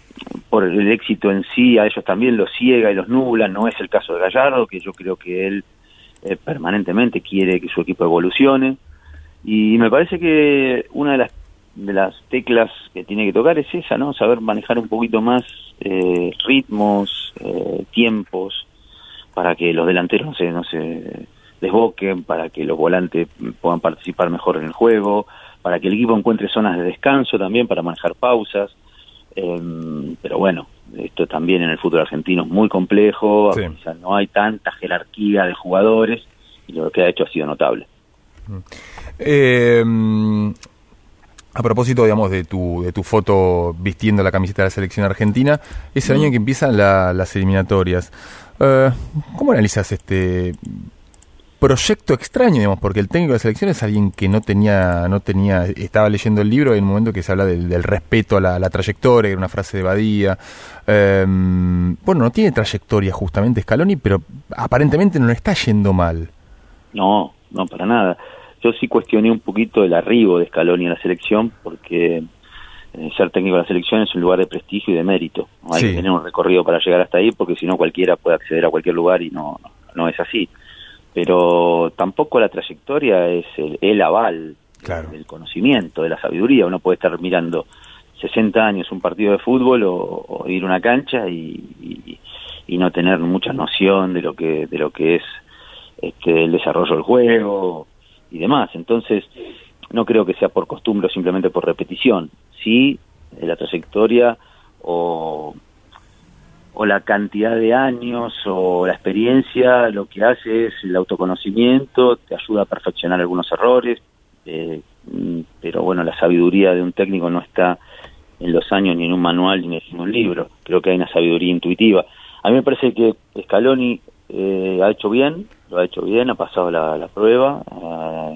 por el éxito en sí, a ellos también los ciega y los nubla. No es el caso de Gallardo, que yo creo que él eh, permanentemente quiere que su equipo evolucione. Y me parece que una de las de las teclas que tiene que tocar es esa, ¿no? Saber manejar un poquito más eh, ritmos, eh, tiempos, para que los delanteros no se, no se desboquen, para que los volantes puedan participar mejor en el juego, para que el equipo encuentre zonas de descanso también para manejar pausas. Em, pero bueno, esto también en el fútbol argentino es muy complejo, Sí. o sea, no hay tanta jerarquía de jugadores y lo que ha hecho ha sido notable. Eh, mm, a propósito, digamos, de tu, de tu foto vistiendo la camiseta de la selección argentina, es el año en que empiezan la- las eliminatorias. Eh, ¿Cómo analizas este proyecto extraño, digamos? Porque el técnico de la selección es alguien que no tenía, no tenía, estaba leyendo el libro en un momento que se habla del, del respeto a la, la trayectoria, era una frase de Badía. Eh, bueno, no tiene trayectoria justamente Scaloni, pero aparentemente no le está yendo mal. No, no, para nada. yo sí cuestioné un poquito el arribo de Scaloni a la selección, porque eh, ser técnico de la selección es un lugar de prestigio y de mérito. Hay Sí. que tener un recorrido para llegar hasta ahí, porque si no cualquiera puede acceder a cualquier lugar y no, no es así. Pero tampoco la trayectoria es el, el aval Claro. del conocimiento, de la sabiduría. Uno puede estar mirando 60 años un partido de fútbol o, o ir a una cancha y, y- y no tener mucha noción de lo que de lo que es este, el desarrollo del juego y demás. Entonces, no creo que sea por costumbre o simplemente por repetición. Sí, la trayectoria o, o la cantidad de años o la experiencia lo que hace es el autoconocimiento, te ayuda a perfeccionar algunos errores, eh, mm, pero bueno, la sabiduría de un técnico no está en los años ni en un manual ni en un libro. Creo que hay una sabiduría intuitiva. A mí me parece que Scaloni eh, ha hecho bien, lo ha hecho bien, ha pasado la, la prueba, ha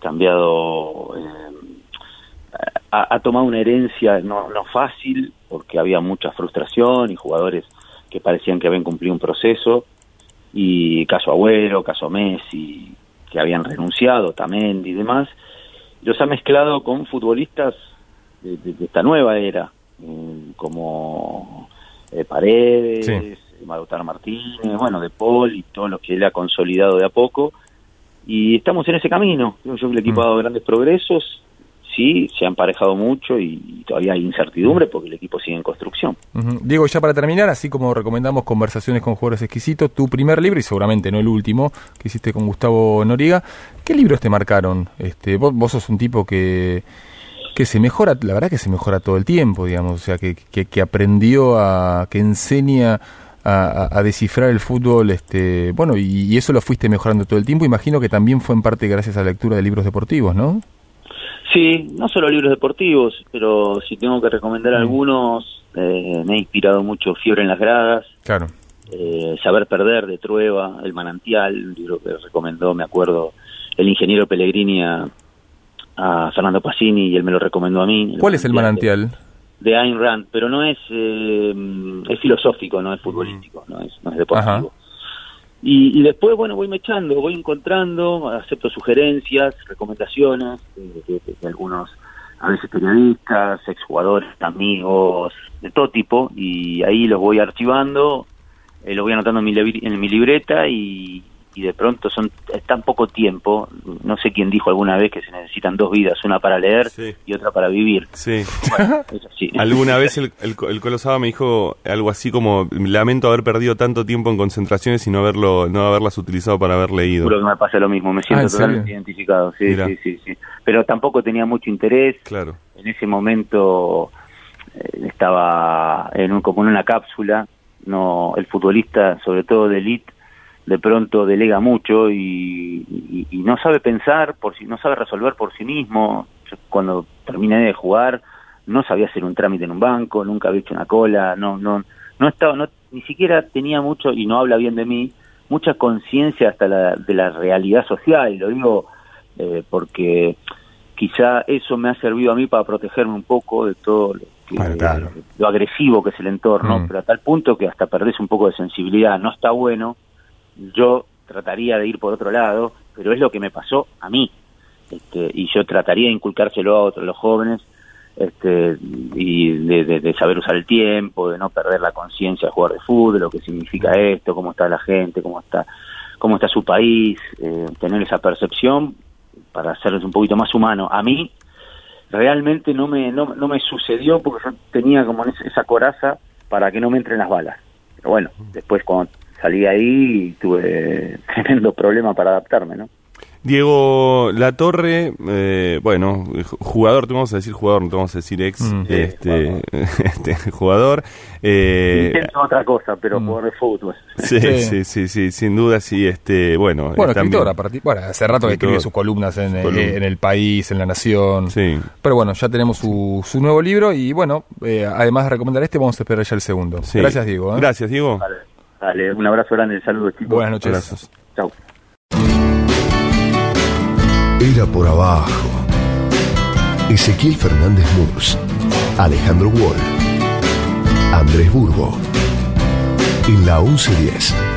cambiado, eh, ha, ha tomado una herencia no, no fácil porque había mucha frustración y jugadores que parecían que habían cumplido un proceso y caso Agüero, caso Messi, que habían renunciado, Tamendi y demás, los ha mezclado con futbolistas de, de- de esta nueva era, eh, como eh, Paredes, Sí. Lautaro Martínez, bueno, De Paul y todo lo que él ha consolidado de a poco. Y estamos en ese camino. Creo yo que el equipo Mm. ha dado grandes progresos. Sí, se ha emparejado mucho y, todavía hay incertidumbre porque el equipo sigue en construcción. Ujú. Diego, ya para terminar, así como recomendamos conversaciones con jugadores exquisitos, tu primer libro, y seguramente no el último, que hiciste con Gustavo Noriga, ¿qué libros te marcaron? Este, vos, vos sos un tipo que, que se mejora, la verdad que se mejora todo el tiempo, digamos, o sea, que, que, que aprendió a, que enseña a descifrar el fútbol, este, bueno, y, y eso lo fuiste mejorando todo el tiempo, imagino que también fue en parte gracias a la lectura de libros deportivos, ¿no? Sí, no solo libros deportivos, pero si tengo que recomendar algunos, eh, me ha inspirado mucho Fiebre en las Gradas, Claro. eh, Saber Perder de Trueba, El Manantial, un libro que recomendó, me acuerdo, el ingeniero Pellegrini a, a Fernando Pacini y él me lo recomendó a mí. ¿Cuál es el manantial? De Ayn Rand, pero no es, eh, es filosófico, no es futbolístico, no es, no es deportivo. Ajá. Y, y después, bueno, voy mechando, voy encontrando, acepto sugerencias, recomendaciones de, algunos, a veces periodistas, exjugadores, amigos, de todo tipo, y ahí los voy archivando, eh, los voy anotando en mi, en mi libreta y, y de pronto son es tan poco tiempo, no sé quién dijo alguna vez que se necesitan dos vidas, una para leer Sí. y otra para vivir. Sí. Bueno. Alguna vez el, el, el Colosaba me dijo algo así como lamento haber perdido tanto tiempo en concentraciones y no haberlo no haberlas utilizado para haber leído. Seguro que me pasa lo mismo, me siento Ah, totalmente identificado, sí, sí, sí, sí. Pero tampoco tenía mucho interés, Claro. en ese momento eh, estaba en un, como en una cápsula, no el futbolista, sobre todo de elite, de pronto delega mucho y, y- y no sabe pensar, por si no sabe resolver por sí mismo. Yo cuando terminé de jugar no sabía hacer un trámite en un banco, nunca había hecho una cola, no no no estaba no ni siquiera tenía mucho y no habla bien de mí, mucha conciencia hasta la, de la realidad social, lo digo eh, porque quizá eso me ha servido a mí para protegerme un poco de todo lo, que- claro. lo agresivo que es el entorno, Mm. pero a tal punto que hasta perdés un poco de sensibilidad, no está bueno, yo trataría de ir por otro lado, pero es lo que me pasó a mí, este, y yo trataría de inculcárselo a otros, los jóvenes, este, y de, de- saber usar el tiempo, de no perder la conciencia de jugar de fútbol, lo que significa esto, cómo está la gente, cómo está, cómo está su país, eh, tener esa percepción para hacerles un poquito más humano. A mí realmente no me, no, no me sucedió porque yo tenía como esa esa coraza para que no me entren las balas. Pero bueno, después cuando salí ahí tuve tremendo problema para adaptarme, ¿no? Diego La Torre, eh, bueno, jugador, te vamos a decir jugador, no te vamos a decir ex, Mm. este, este, jugador. Eh, Intento otra cosa, pero Mm. jugar de fútbol. sí, Sí. sí, sí, sí, sin duda, sí, este, bueno. Bueno, también- escritor, a partir, bueno, hace rato que escribe sus columnas en, eh, Columna. en El País, en La Nación. Sí. Pero bueno, ya tenemos su, su nuevo libro y bueno, eh, además de recomendar este, vamos a esperar ya el segundo. sí. Gracias, Diego. ¿eh? Gracias, Diego. Dale, dale, un abrazo grande, saludos chicos. Buenas noches. Abrazos. Chau. Era por abajo. Ezequiel Fernández Murs, Alejandro Wall, Andrés Burgo. En la 1110.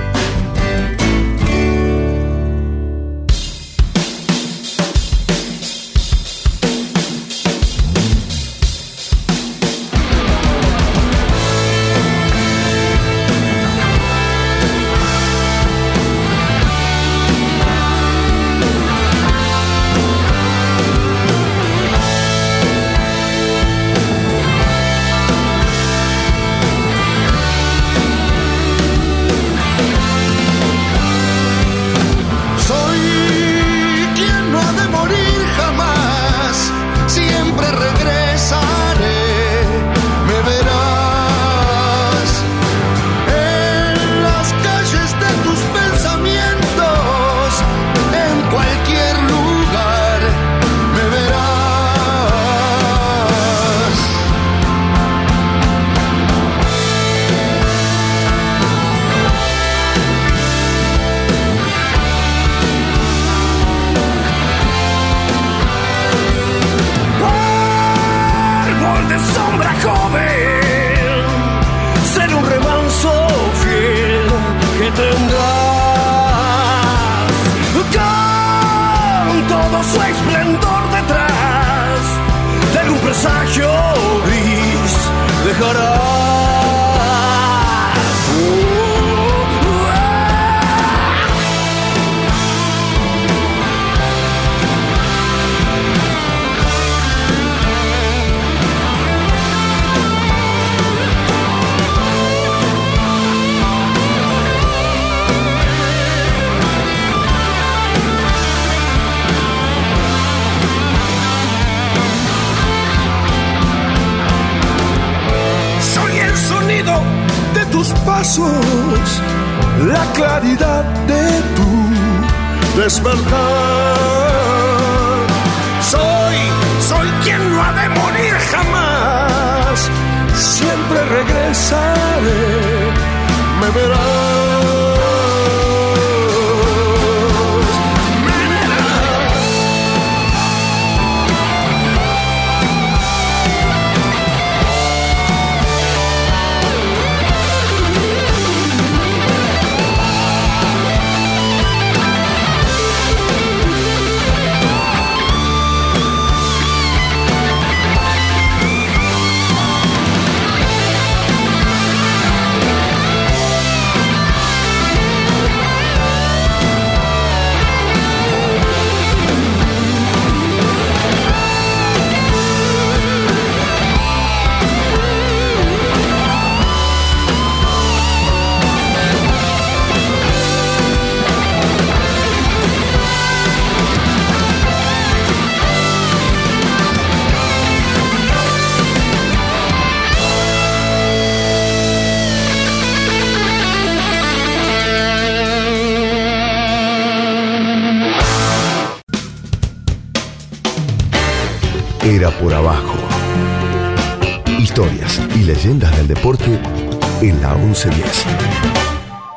La 1110.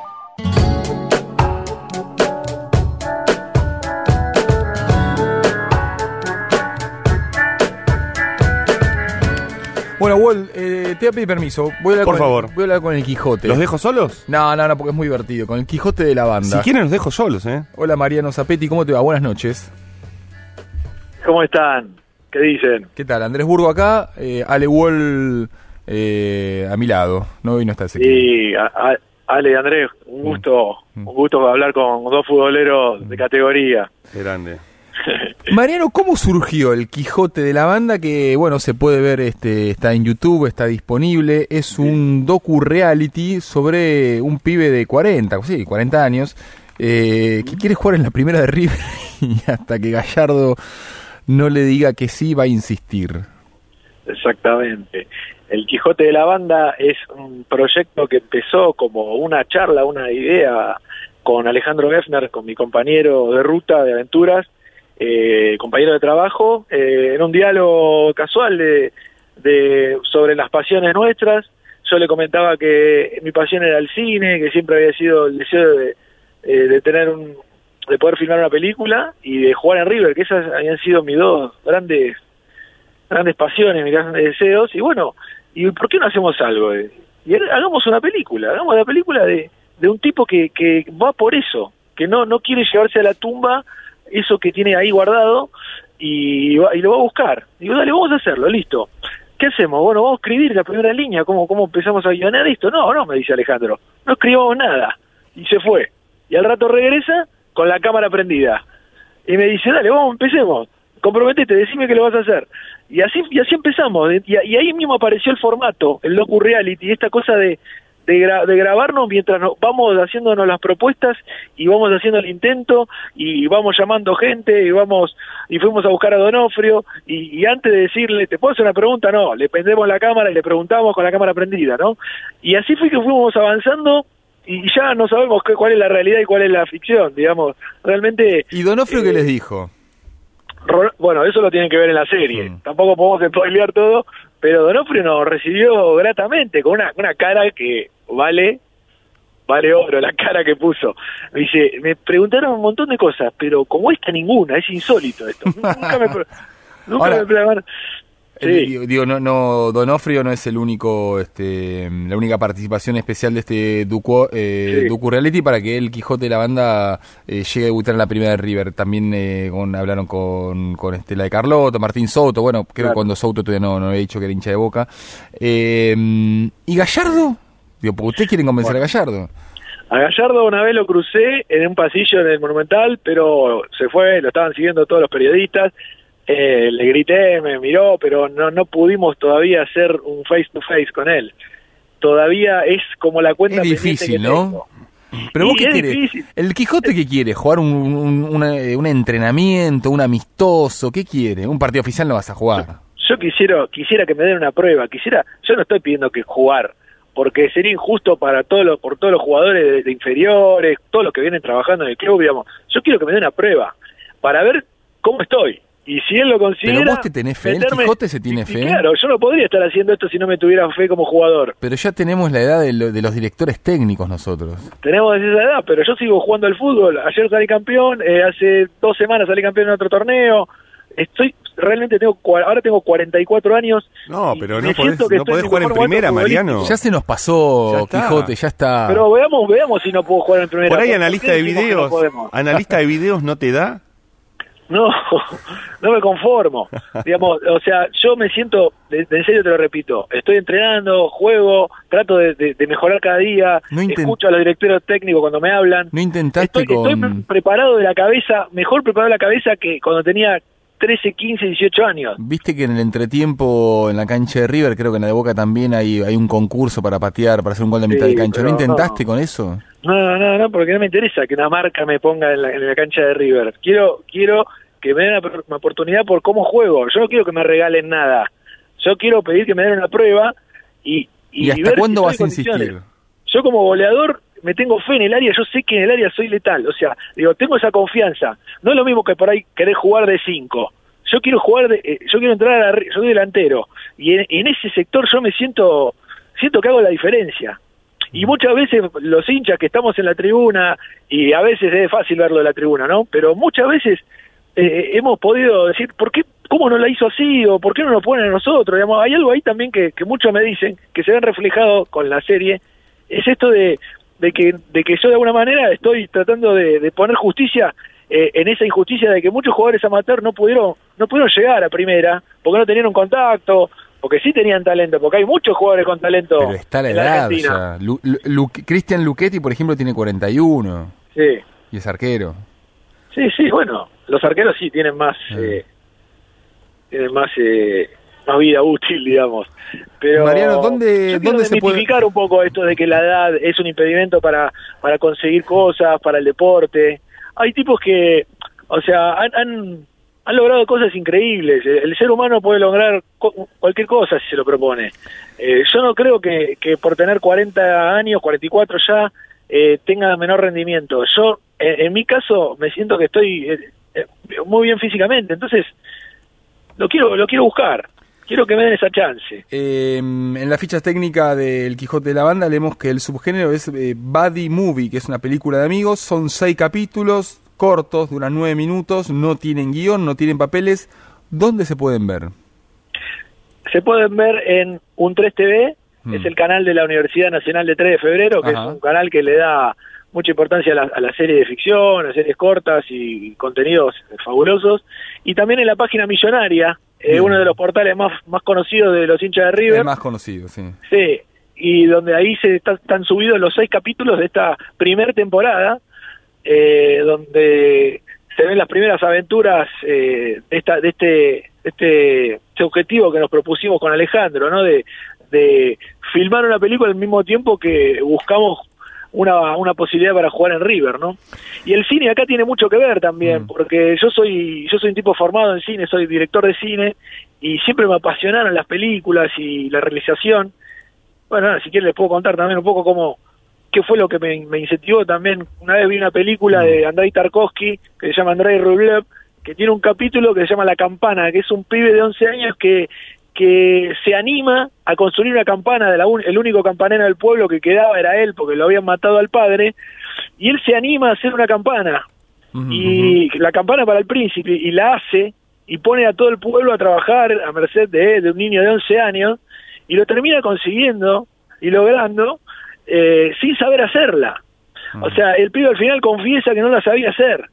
Bueno, Walt, eh, te voy a pedir permiso. Voy a hablar Por con el- favor. voy a hablar con el Quijote. ¿Los dejo solos? No, no, no, porque es muy divertido. Con el Quijote de la banda. Si quieren los dejo solos, ¿eh? Hola Mariano Zapetti, ¿cómo te va? Buenas noches. ¿Cómo están? ¿Qué dicen? ¿Qué tal? Andrés Burgo acá, eh, Ale Wall eh, a mi lado. No, hoy no está ese. Sí, Ale, Andrés, un gusto, un gusto hablar con dos futboleros de categoría. Grande. Mariano, ¿cómo surgió el Quijote de la banda? Que, bueno, se puede ver, este, está en YouTube, está disponible. Es un docu-reality sobre un pibe de 40, sí, 40 años, eh, que quiere jugar en la primera de River y hasta que Gallardo no le diga que sí, va a insistir. Exactamente. El Quijote de la Banda es un proyecto que empezó como una charla, una idea con Alejandro Geffner, con mi compañero de ruta, de aventuras, eh, compañero de trabajo, eh, en un diálogo casual de, de- sobre las pasiones nuestras. Yo le comentaba que mi pasión era el cine, que siempre había sido el deseo de, eh, de tener un, de poder filmar una película y de jugar en River, que esas habían sido mis dos grandes grandes pasiones, grandes deseos, y bueno, ¿y por qué no hacemos algo? Eh, Y hagamos una película, hagamos la película de, de un tipo que, que va por eso, que no, no quiere llevarse a la tumba eso que tiene ahí guardado y, va- y lo va a buscar. Digo, dale, vamos a hacerlo, listo. ¿Qué hacemos? Bueno, vamos a escribir la primera línea, ¿cómo, cómo empezamos a guionar esto? No, no, me dice Alejandro, no escribamos nada. Y se fue. Y al rato regresa con la cámara prendida. Y me dice, dale, vamos, empecemos. Comprometete, decime que lo vas a hacer. Y así, y así empezamos. Y, y ahí mismo apareció el formato, el docu reality, esta cosa de, de, gra- de grabarnos mientras nos vamos haciéndonos las propuestas y vamos haciendo el intento y vamos llamando gente y vamos y fuimos a buscar a Donofrio y, y antes de decirle te puedo hacer una pregunta no le prendemos la cámara y le preguntamos con la cámara prendida no y así fue que fuimos avanzando y ya no sabemos qué, cuál es la realidad y cuál es la ficción digamos realmente ¿Y Donofrio Eh, qué les dijo? Bueno, eso lo tienen que ver en la serie. Tampoco podemos spoilear todo, pero Donofrio nos recibió gratamente, con una, una cara que vale, vale oro, la cara que puso. Me dice, me preguntaron un montón de cosas, pero como esta ninguna, es insólito esto. Nunca me, nunca Ahora- me preguntaron. Eh, digo, no, no, Donofrio no es el único, este, la única participación especial de este Ducu, eh, Sí. Ducu Reality para que el Quijote de la banda eh, llegue a debutar en la primera de River. También eh, con, hablaron con, con Estela de Carlotto, Martín Souto, bueno, creo Claro. que cuando Souto todavía no, no había dicho que era hincha de boca. Eh, ¿Y Gallardo? Digo, porque ustedes quieren convencer a Gallardo. A Gallardo una vez lo crucé en un pasillo en el Monumental, pero se fue, lo estaban siguiendo todos los periodistas. Eh, le grité, me miró, pero no, no pudimos todavía hacer un face to face con él. Todavía es como la cuenta Es difícil, que ¿no? tengo. Pero vos qué querés? difícil. ¿El Quijote qué quiere? ¿Jugar un, un, una- eh, un entrenamiento, un amistoso? ¿Qué quiere? Un partido oficial no vas a jugar. Yo quisiera, quisiera que me den una prueba, quisiera, yo no estoy pidiendo que jugar porque sería injusto para todos los, por todos los jugadores de, de inferiores, todos los que vienen trabajando en el club, digamos. Yo quiero que me dé una prueba para ver cómo estoy. Y si él lo considera... Pero vos te tenés fe, el meterme- Quijote se tiene y- y fe. Claro, yo no podría estar haciendo esto si no me tuviera fe como jugador. Pero ya tenemos la edad de, lo- de los directores técnicos nosotros. Tenemos esa edad, pero yo sigo jugando al fútbol. Ayer salí campeón, eh, hace dos semanas salí campeón en otro torneo. Estoy, realmente tengo, ahora tengo 44 años. No, y pero me no podés, siento que no estoy podés jugar en primera. Mariano. Ya se nos pasó, Ya. Quijote, ya está. Pero veamos, veamos si no puedo jugar en primera. Por ahí ¿Por qué analista de no videos, podemos? analista de videos no te da. No, no me conformo. Digamos, o sea, yo me siento, de, de en serio te lo repito, estoy entrenando, juego, trato de, de- de mejorar cada día, No escucho a los directores técnicos cuando me hablan. No intentaste Estoy, con... estoy preparado de la cabeza, mejor preparado de la cabeza que cuando tenía 13, 15, 18 años. Viste que en el entretiempo en la cancha de River, creo que en la de Boca también hay, hay un concurso para patear, para hacer un gol de mitad de cancha. ¿No intentaste no. con eso? No, no, no, porque no me interesa que una marca me ponga en la, en la cancha de River. Quiero, quiero que me den una, una oportunidad por cómo juego. Yo no quiero que me regalen nada. Yo quiero pedir que me den una prueba y, ¿Y, hasta ver si cuándo estoy vas a insistir? Yo como goleador me tengo fe en el área, yo sé que en el área soy letal, o sea, digo, tengo esa confianza. No es lo mismo que por ahí querer jugar de 5. Yo quiero jugar de, eh, yo quiero entrar a la, yo soy delantero y en, en ese sector yo me siento siento que hago la diferencia. Y muchas veces los hinchas que estamos en la tribuna y a veces es fácil verlo de la tribuna, ¿no? Pero muchas veces eh, hemos podido decir, ¿por qué, cómo no la hizo así? ¿O por qué no nos ponen a nosotros? Digamos, hay algo ahí también que, que muchos me dicen, que se ven reflejados con la serie, es esto de, de, que, de que yo de alguna manera estoy tratando de, de poner justicia eh, en esa injusticia de que muchos jugadores amateur no pudieron, no pudieron llegar a primera, porque no tenían un contacto, porque sí tenían talento, porque hay muchos jugadores con talento Pero está la edad Argentina. ya. Lu- Lu- Lu- Cristian Luchetti, por ejemplo, tiene 41 Sí. y es arquero. Sí, sí, bueno, los arqueros sí tienen más, Ah. eh, tienen más, eh, más vida útil, digamos. Pero Mariano, ¿dónde- yo dónde se puede- un poco esto de que la edad es un impedimento para, para conseguir cosas, para el deporte. Hay tipos que, o sea, han, han, han logrado cosas increíbles. El, ser humano puede lograr co- cualquier cosa si se lo propone. Eh, yo no creo que, que por tener 40 años, 44 ya, eh, tenga menor rendimiento. Yo, en, en mi caso, me siento que estoy eh, eh, muy bien físicamente, entonces lo quiero, lo quiero buscar. Quiero que me den esa chance. Eh, en la ficha técnica del Quijote de la Banda leemos que el subgénero es eh, Buddy Movie, que es una película de amigos. Son seis capítulos cortos, duran nueve minutos, no tienen guion, no tienen papeles. ¿Dónde se pueden ver? Se pueden ver en un 3 TV, Mm. es el canal de la Universidad Nacional de 3 de Febrero, que Ajá. es un canal que le da mucha importancia a la, a la serie de ficción, a series cortas y contenidos fabulosos. Y también en la página Millonaria, eh, uno de los portales más, más conocidos de los hinchas de River. El más conocido, sí. Sí, y donde ahí se está- están subidos los seis capítulos de esta primer temporada, eh, donde se ven las primeras aventuras eh, de, esta, de este, de este, este objetivo que nos propusimos con Alejandro, ¿no? De, de filmar una película al mismo tiempo que buscamos una, una posibilidad para jugar en River, ¿no? Y el cine acá tiene mucho que ver también, Mm. porque yo soy yo soy un tipo formado en cine, soy director de cine y siempre me apasionaron las películas y la realización. Bueno, nada, si quieren les puedo contar también un poco cómo qué fue lo que me, me incentivó también. Una vez vi una película de Andrei Tarkovsky que se llama Andrei Rublev, que tiene un capítulo que se llama La Campana, que es un pibe de 11 años que que se anima a construir una campana, de la un- el único campanero del pueblo que quedaba era él porque lo habían matado al padre, y él se anima a hacer una campana, y la campana para el príncipe, y la hace, y pone a todo el pueblo a trabajar a merced de, de un niño de 11 años, y lo termina consiguiendo y logrando eh, sin saber hacerla. O sea, el pibe al final confiesa que no la sabía hacer.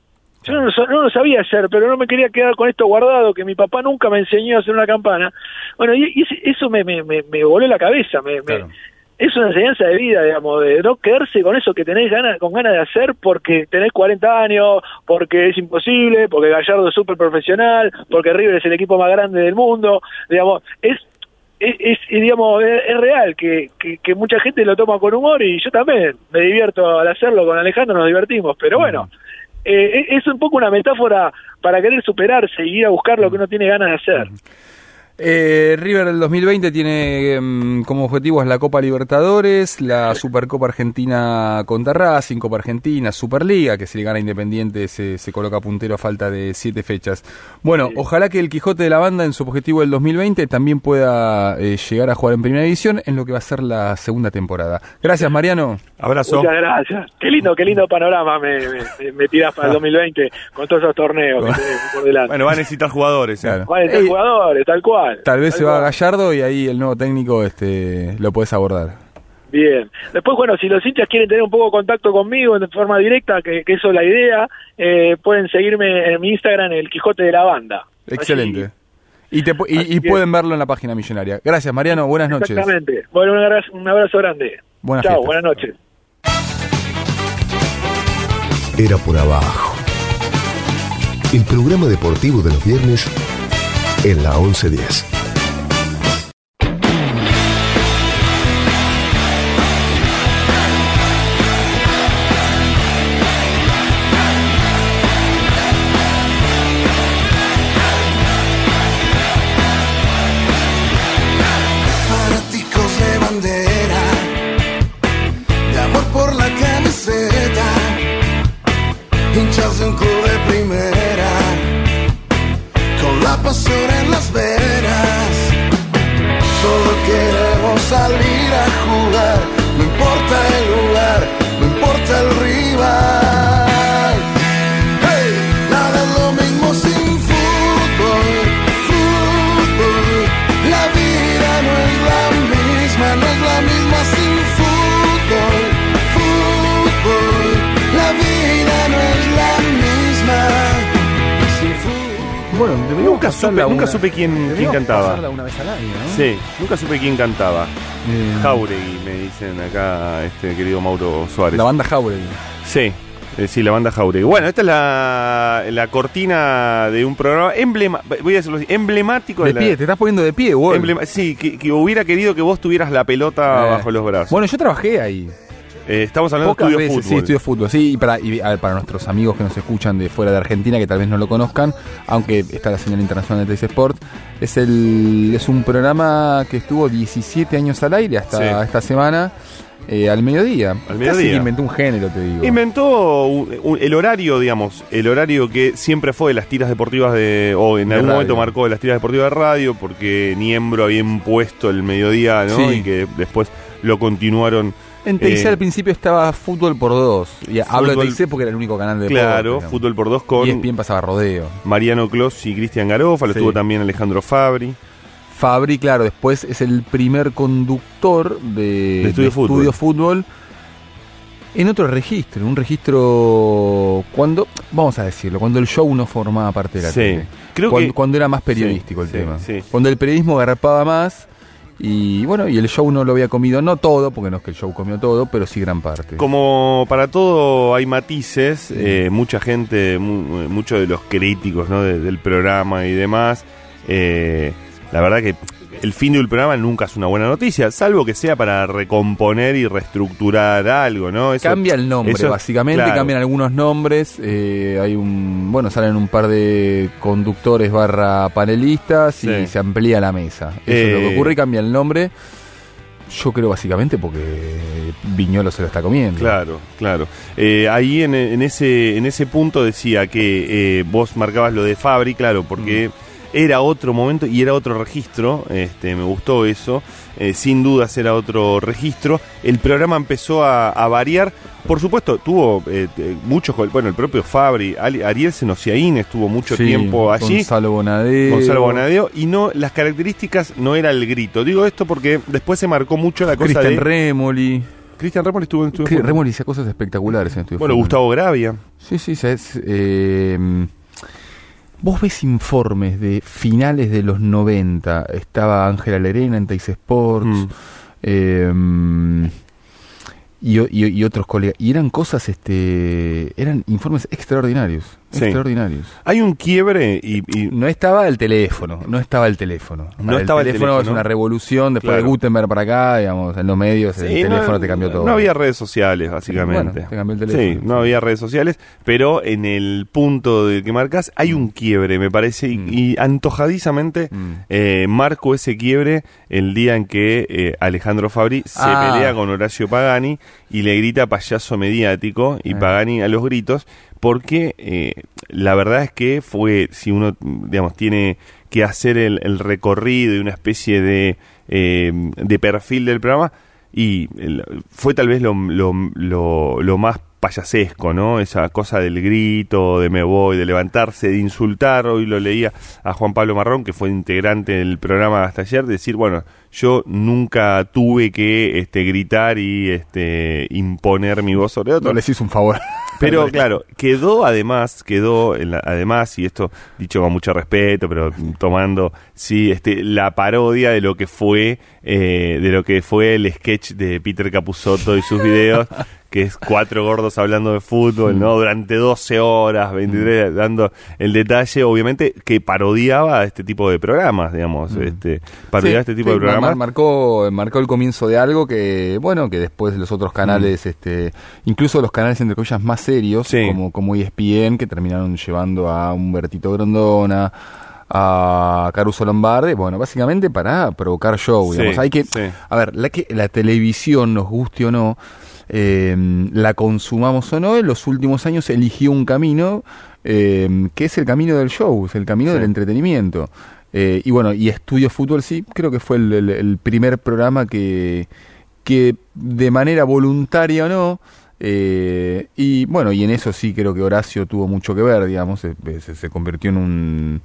Yo no, lo no lo sabía hacer, pero no me quería quedar con esto guardado, que mi papá nunca me enseñó a hacer una campana. Bueno, y, y eso me, me, me, me voló la cabeza, me, Claro. es una enseñanza de vida, digamos, de no quedarse con eso que tenés ganas, con ganas de hacer porque tenés 40 años, porque es imposible, porque Gallardo es súper profesional, porque River es el equipo más grande del mundo, digamos, es es, es- digamos es, es real que, que, que mucha gente lo toma con humor y yo también me divierto al hacerlo con Alejandro nos divertimos pero bueno eh, es- un poco una metáfora para querer superarse y ir a buscar lo que uno tiene ganas de hacer Eh, River del 2020 tiene em, como objetivos la Copa Libertadores, la Supercopa Argentina contra Racing, Copa Argentina, Superliga, que si le gana Independiente se, se coloca puntero a falta de siete fechas. Bueno, ojalá que el Quijote de la Banda en su objetivo del 2020 también pueda eh, llegar a jugar en Primera División en lo que va a ser la segunda temporada. Gracias, Mariano. Abrazo. Muchas gracias. Qué lindo, qué lindo panorama me, me, me tirás para el 2020 con todos esos torneos que por delante. Bueno, va a necesitar jugadores. ¿eh? Claro. Van a ser Ey, jugadores, tal cual. Tal vez Tal se va a cual. Gallardo y ahí el nuevo técnico este, lo puedes abordar. Bien. Después, bueno, si los hinchas quieren tener un poco de contacto conmigo de forma directa, que, que eso es la idea, eh, pueden seguirme en mi Instagram, el Quijote de la Banda. Excelente. Y, te pueden verlo en la página millonaria. Gracias, Mariano. Buenas noches. Exactamente. Bueno, un abrazo, un abrazo grande. Buenas Chao, fiestas. buenas noches. Era por abajo. El programa deportivo de los viernes en la 1110. Supe, nunca una- supe quién, quién cantaba. una vez al año, ¿no? Sí, nunca supe quién cantaba. Eh, Jauregui, me dicen acá, este querido Mauro Suárez. La banda Jauregui. Sí, eh, sí, la banda Jauregui. Bueno, esta es la, la cortina de un programa emblema, voy a decirlo así, emblemático De la- pie, te estás poniendo de pie, güey. sí, que, que hubiera querido que vos tuvieras la pelota Eh, bajo los brazos. Bueno, yo trabajé ahí. Eh, estamos hablando Pocas de veces, estudio sí, fútbol. estudio fútbol. Sí, y para, y, a ver, para nuestros amigos que nos escuchan de fuera de Argentina, que tal vez no lo conozcan, aunque está la señal internacional de TC Sport, es, el, es un programa que estuvo 17 años al aire hasta Sí. esta semana, eh, al mediodía. Al Casi mediodía. inventó un género, te digo. Inventó un- un- el horario, digamos, el horario que siempre fue de las tiras deportivas de, o en De algún radio. momento marcó de las tiras deportivas de radio, porque Niembro había impuesto el mediodía, ¿no? Sí. Y que después lo continuaron. En TIC eh, al principio estaba fútbol por dos. Y hablo de Fútbol- TIC porque era el único canal de Claro, deporte, fútbol por dos Y con ESPN pasaba rodeo. Mariano Clos y Cristian Garofa, lo Sí. estuvo también Alejandro Fabri. Fabri, claro, después es el primer conductor de, De Estudio Fútbol. Fútbol en otro registro, en un registro cuando, vamos a decirlo, cuando el show no formaba parte de la Sí. tele. Creo cuando, que- cuando era más periodístico Sí, el sí, tema. sí. Cuando el periodismo garpaba más y bueno, y el show no lo había comido, no todo, porque no es que el show comió todo, pero sí gran parte. Como para todo hay matices, eh, mucha gente, mu- muchos de los críticos ¿no? de- del programa y demás, eh, la verdad que el fin de un programa nunca es una buena noticia, salvo que sea para recomponer y reestructurar algo, ¿no? Eso- Cambia el nombre, eso- básicamente, claro. cambian algunos nombres, eh, hay un, bueno, salen un par de conductores barra panelistas y se amplía la mesa. Eso es lo Eh. que ocurre y cambia el nombre. Yo creo básicamente porque Viñolo se lo está comiendo. Claro, claro. Eh, ahí en, en ese en ese punto decía que eh, vos marcabas lo de Fabri, claro, porque era otro momento y era otro registro. Este, me gustó eso. Eh, sin dudas era otro registro. El programa empezó a, a variar. Por supuesto, tuvo eh, eh, muchos, bueno, el propio Fabri, Ariel Senociaín estuvo mucho Sí, tiempo allí. Gonzalo Bonadeo. Gonzalo Bonadeo y no las características no era el grito. Digo esto porque después se marcó mucho la cosa Cristian de Remoli. Cristian Remoli estuvo en Estudio. Remoli hacía cosas espectaculares en Estudio Bueno. Gustavo Gravia. Sí, sí, es, eh, vos ves informes de finales de los 90. Estaba Ángela Lerena en Teis Sports. Mm. eh, y- y otros colegas. Y eran cosas, este, eran informes extraordinarios. Sí. extraordinarios. Hay un quiebre y, y- No estaba el teléfono, no estaba el teléfono. No estaba el es teléfono. una revolución después Claro. de Gutenberg para acá, digamos, en los medios el Sí, teléfono no, te cambió todo. No había redes sociales, básicamente. Bueno, te cambió el teléfono, Sí, no había redes sociales, pero en el punto de que marcas hay un quiebre, me parece, y, Mm. y antojadizamente Mm. eh, marco ese quiebre el día en que eh, Alejandro Fabri se Ah. pelea con Horacio Pagani y le grita payaso mediático y Ah. Pagani a los gritos, porque eh, la verdad es que fue, si uno, digamos, tiene que hacer el, el recorrido y una especie de, eh, de perfil del programa, y fue tal vez lo, lo, lo, lo más payasesco, ¿no? Esa cosa del grito, de me voy, de levantarse, de insultar. Hoy lo leía a Juan Pablo Marrón, que fue integrante del programa hasta ayer, decir, bueno, yo nunca tuve que este, gritar y este, imponer mi voz sobre otro. No les hizo un favor. Pero claro, quedó además, quedó en la- además, y esto dicho con mucho respeto, pero tomando sí, este, la parodia de lo que fue, eh, de lo que fue el sketch de Peter Capusotto y sus videos, que es cuatro gordos hablando de fútbol, ¿no? Durante 12 horas, 23, dando el detalle, obviamente, que parodiaba este tipo de programas, digamos, este, parodiaba Sí, este tipo sí, de mar- programas. marcó, marcó el comienzo de algo que, bueno, que después los otros canales, este, incluso los canales entre comillas más serios, Sí. como, como ESPN, que terminaron llevando a Humbertito Grondona, a Caruso Lombardi, bueno, básicamente para provocar show, digamos. Hay que, a ver, la, que, la televisión, nos guste o no, eh, la consumamos o no, en los últimos años eligió un camino eh, que es el camino del show, es el camino Sí. del entretenimiento. Eh, y bueno, y Estudio Fútbol sí, creo que fue el, el- el primer programa que, que de manera voluntaria o no, eh, y bueno, y en eso sí creo que Horacio tuvo mucho que ver, digamos, se, se- se convirtió en un...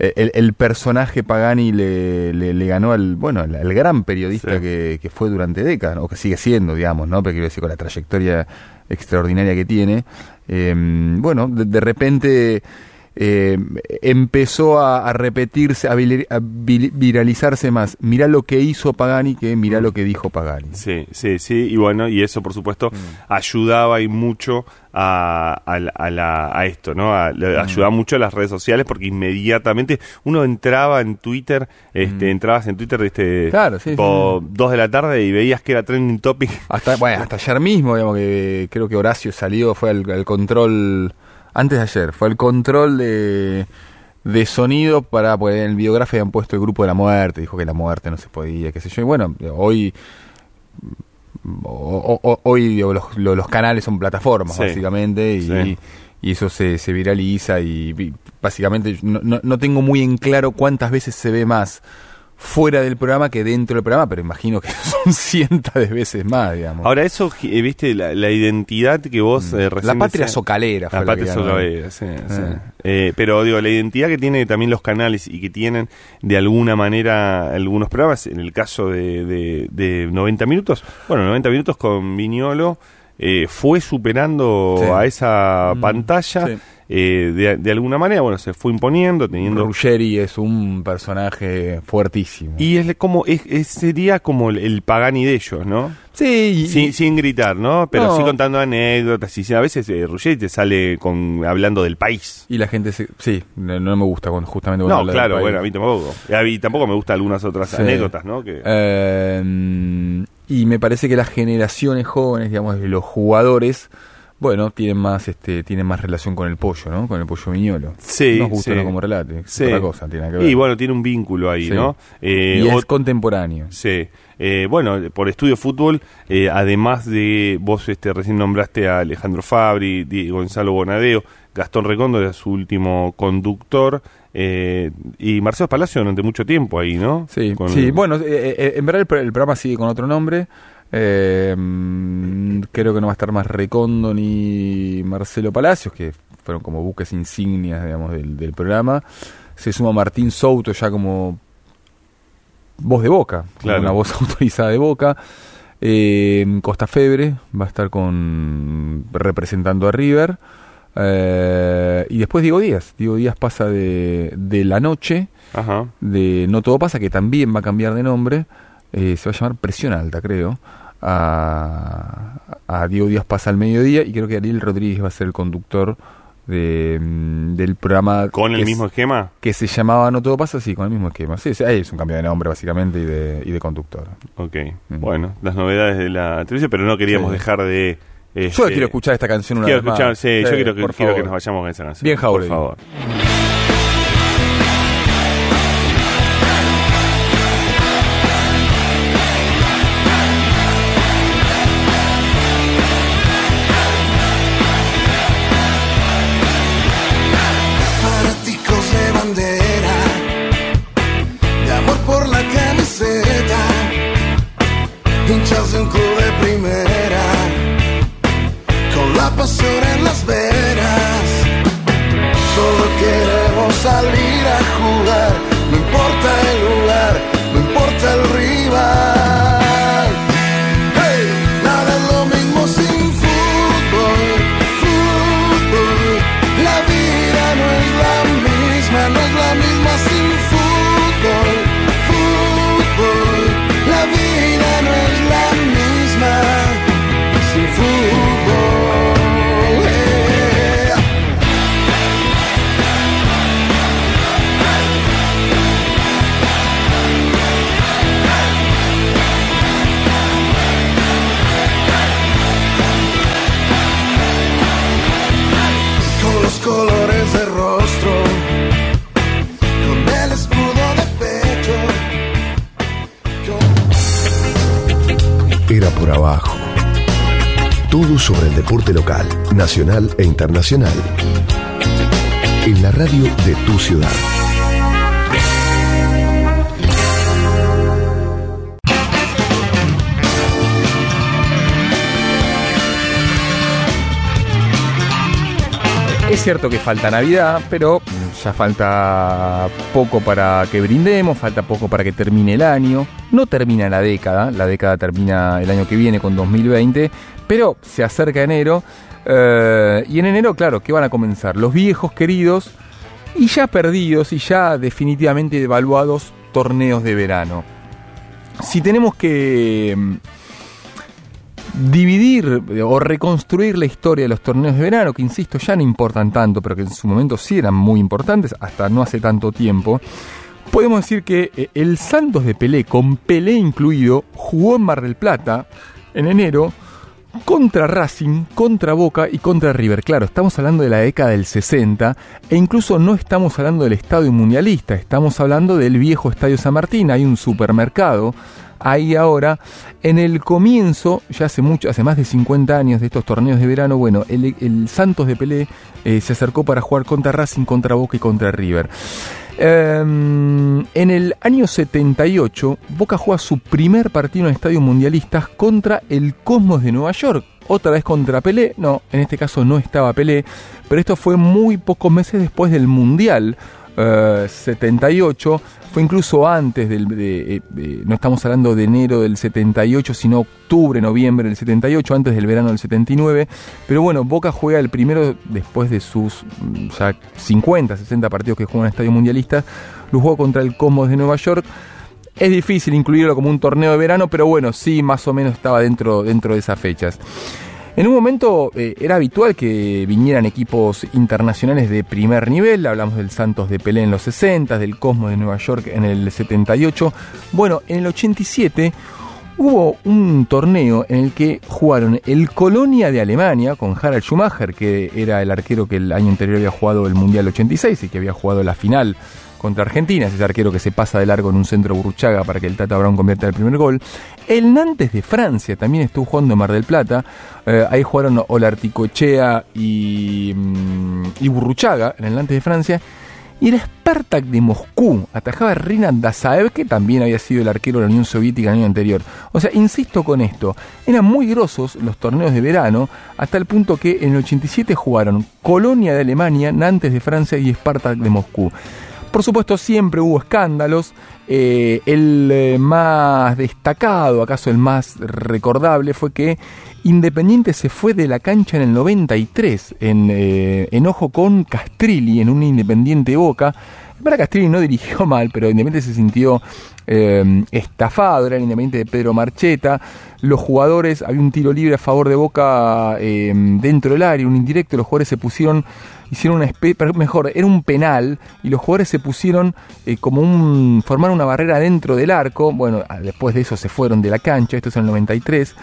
eh, El, el personaje Pagani le, le, le ganó al, bueno, al, al gran periodista Sí. que, que fue durante décadas, o que sigue siendo, digamos, ¿no? Pero quiero decir, con la trayectoria extraordinaria que tiene. Eh, bueno, de, de repente eh, empezó a, a repetirse, a, viralizarse más. Mirá lo que hizo Pagani que mirá lo que dijo Pagani. Sí, sí, sí, y bueno, y eso por supuesto Mm. ayudaba y mucho a, a, la- a la- a esto, ¿no? A- Mm. Ayudaba mucho a las redes sociales porque inmediatamente uno entraba en Twitter, este, entrabas en Twitter este, Mm. Claro, sí, tipo dos de la tarde y veías que era trending topic. Hasta, bueno, hasta ayer mismo, digamos que creo que Horacio salió, fue al, al control, antes de ayer, fue el control de, de sonido para, pues en el videógrafo habían puesto el grupo de la muerte, dijo que la muerte no se podía, qué sé yo, y bueno, hoy... o- o- o- hoy digo, los, lo- los canales son plataformas Sí, básicamente y, sí. y eso se, se viraliza y, básicamente no, no- no tengo muy en claro cuántas veces se ve más fuera del programa que dentro del programa, pero imagino que son cientos de veces más, digamos. Ahora eso, eh, viste, la, la identidad que vos eh, Mm. La patria decías- socalera fue La la patria socalera, sí, sí. Eh. Eh, pero digo, la identidad que tienen también los canales y que tienen de alguna manera algunos programas, en el caso de, de, de 90 minutos, bueno, 90 minutos con Viñolo eh, fue superando Sí. a esa Mm, pantalla sí. Eh, de, de alguna manera, bueno, se fue imponiendo, teniendo... Ruggeri es un personaje fuertísimo. Y es como es, es- sería como el, el Pagani de ellos, ¿no? sí, Sin, sin gritar, ¿no? Pero No. sí contando anécdotas. Y sí, a veces eh, Ruggeri te sale con hablando del país. y la gente se, sí, no, no me gusta cuando, justamente cuando No, del claro, país. bueno, a mí tampoco. Y a mí tampoco me gustan algunas otras Sí. anécdotas, ¿no? Que, Eh, y me parece que las generaciones jóvenes, digamos, de los jugadores, bueno, tienen más este tienen más relación con el pollo, ¿no? Con el pollo viñolo. Sí, Nos gusta sí. no como relate, es Sí. otra cosa, tiene que ver. Y bueno, tiene un vínculo ahí, Sí. ¿no? Eh, y es contemporáneo. Sí. Eh, bueno, por Estudio Fútbol, eh, además de vos este, recién nombraste a Alejandro Fabri, Di- Gonzalo Bonadeo, Gastón Recondo, era su último conductor, eh, y Marcelo Palacio durante mucho tiempo ahí, ¿no? Sí, Con- sí. bueno, eh, eh, en verdad el, el programa sigue con otro nombre. Eh, mm, creo que no va a estar más Recondo ni Marcelo Palacios, que fueron como buques insignias, digamos, del, del programa. Se suma Martín Souto ya como voz de boca, como una voz autorizada de boca. Eh, Costa Febre va a estar con representando a River. Eh, y después Diego Díaz. Diego Díaz pasa de, de la noche Ajá. de No Todo Pasa, que también va a cambiar de nombre, eh, se va a llamar Presión Alta, creo. A, a Diego Díaz pasa al mediodía y creo que Ariel Rodríguez va a ser el conductor de, mm, del programa. ¿Con el mismo es- esquema? Que se llamaba No Todo Pasa, sí, con el mismo esquema. Sí, sí, ahí es un cambio de nombre básicamente y de, y de conductor. Ok, bueno, las novedades de la televisión, pero no queríamos Sí. dejar de... Yo este, quiero escuchar esta canción una quiero vez escuchar, más. Sí, yo Sí, quiero, que, por quiero que nos vayamos con esa canción. Bien, Por Jauregui. favor. Nacional e internacional. En la radio de tu ciudad. Es cierto que falta Navidad, pero ya falta poco para que brindemos, falta poco para que termine el año. No termina la década, la década termina el año que viene con 2020, pero se acerca enero. Eh, y en enero, claro, que van a comenzar? Los viejos queridos y ya perdidos y ya definitivamente devaluados torneos de verano. Si tenemos que mm, dividir eh, o reconstruir la historia de los torneos de verano, que insisto, ya no importan tanto, pero que en su momento sí eran muy importantes, hasta no hace tanto tiempo, podemos decir que eh, el Santos de Pelé, con Pelé incluido, jugó en Mar del Plata en enero contra Racing, contra Boca y contra River. Claro, estamos hablando de la década del 60 e incluso no estamos hablando del estadio mundialista, estamos hablando del viejo estadio San Martín, hay un supermercado ahí ahora. En el comienzo, ya hace mucho, hace más de 50 años de estos torneos de verano, bueno, el, Santos de Pelé eh, se acercó para jugar contra Racing, contra Boca y contra River. Em, en el año 78, Boca juega su primer partido en estadios mundialistas contra el Cosmos de Nueva York. Otra vez contra Pelé, no, en este caso no estaba Pelé, pero esto fue muy pocos meses después del Mundial eh, 78, fue incluso antes del, de, eh, eh, no estamos hablando de enero del 78, sino octubre, noviembre del 78, antes del verano del 79, pero bueno, Boca juega el primero después de sus mm, ya 50, 60 partidos que juega en Estadio Mundialista, lo jugó contra el Cosmos de Nueva York, es difícil incluirlo como un torneo de verano, pero bueno, sí, más o menos estaba dentro, dentro de esas fechas. En un momento eh, era habitual que vinieran equipos internacionales de primer nivel, hablamos del Santos de Pelé en los 60, del Cosmos de Nueva York en el 78. Bueno, en el 87 hubo un torneo en el que jugaron el Colonia de Alemania con Harald Schumacher, que era el arquero que el año anterior había jugado el Mundial 86 y que había jugado la final contra Argentina, es ese arquero que se pasa de largo en un centro Burruchaga para que el Tata Brown convierta el primer gol. El Nantes de Francia también estuvo jugando en Mar del Plata. Eh, ahí jugaron Olarticochea y, mm, y Burruchaga en el Nantes de Francia. Y el Spartak de Moscú atajaba a Rinat Dazaev, que también había sido el arquero de la Unión Soviética el año anterior. O sea, insisto con esto, eran muy grosos los torneos de verano, hasta el punto que en el 87 jugaron Colonia de Alemania, Nantes de Francia y Spartak de Moscú. Por supuesto, siempre hubo escándalos. Eh, el eh, más destacado, acaso el más recordable, fue que Independiente se fue de la cancha en el 93, en eh, enojo con Castrilli, en un Independiente Boca. Para Castrilli no dirigió mal, pero Independiente se sintió estafado, era el Independiente de Pedro Marcheta. Los jugadores, había un tiro libre a favor de Boca dentro del área, un indirecto, los jugadores se pusieron hicieron una especie, mejor, era un penal y los jugadores se pusieron eh, como un, formaron una barrera dentro del arco, bueno, ah, después de eso se fueron de la cancha, esto es en el 93.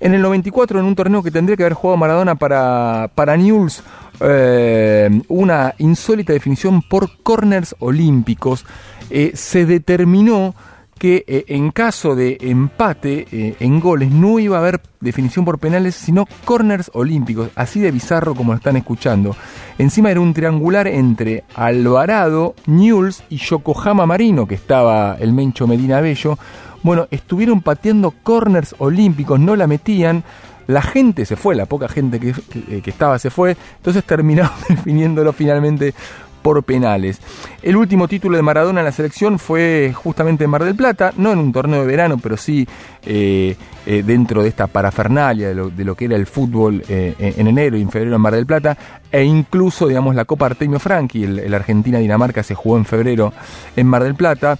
En el 94, en un torneo que tendría que haber jugado Maradona para, para Newell's, eh, una insólita definición por corners olímpicos, eh, se determinó que eh, en caso de empate eh, en goles no iba a haber definición por penales, sino corners olímpicos, así de bizarro como lo están escuchando. Encima era un triangular entre Alvarado, Newells y Yokohama Marino, que estaba el Mencho Medina Bello. Bueno, estuvieron pateando corners olímpicos, no la metían. La gente se fue, la poca gente que, que estaba se fue, entonces terminaron definiéndolo finalmente por penales. El último título de Maradona en la selección fue justamente en Mar del Plata, no en un torneo de verano, pero sí eh, eh, dentro de esta parafernalia de lo, que era el fútbol eh, en enero y en febrero en Mar del Plata, e incluso, digamos, la Copa Artemio Franchi, el, el Argentina-Dinamarca se jugó en febrero en Mar del Plata.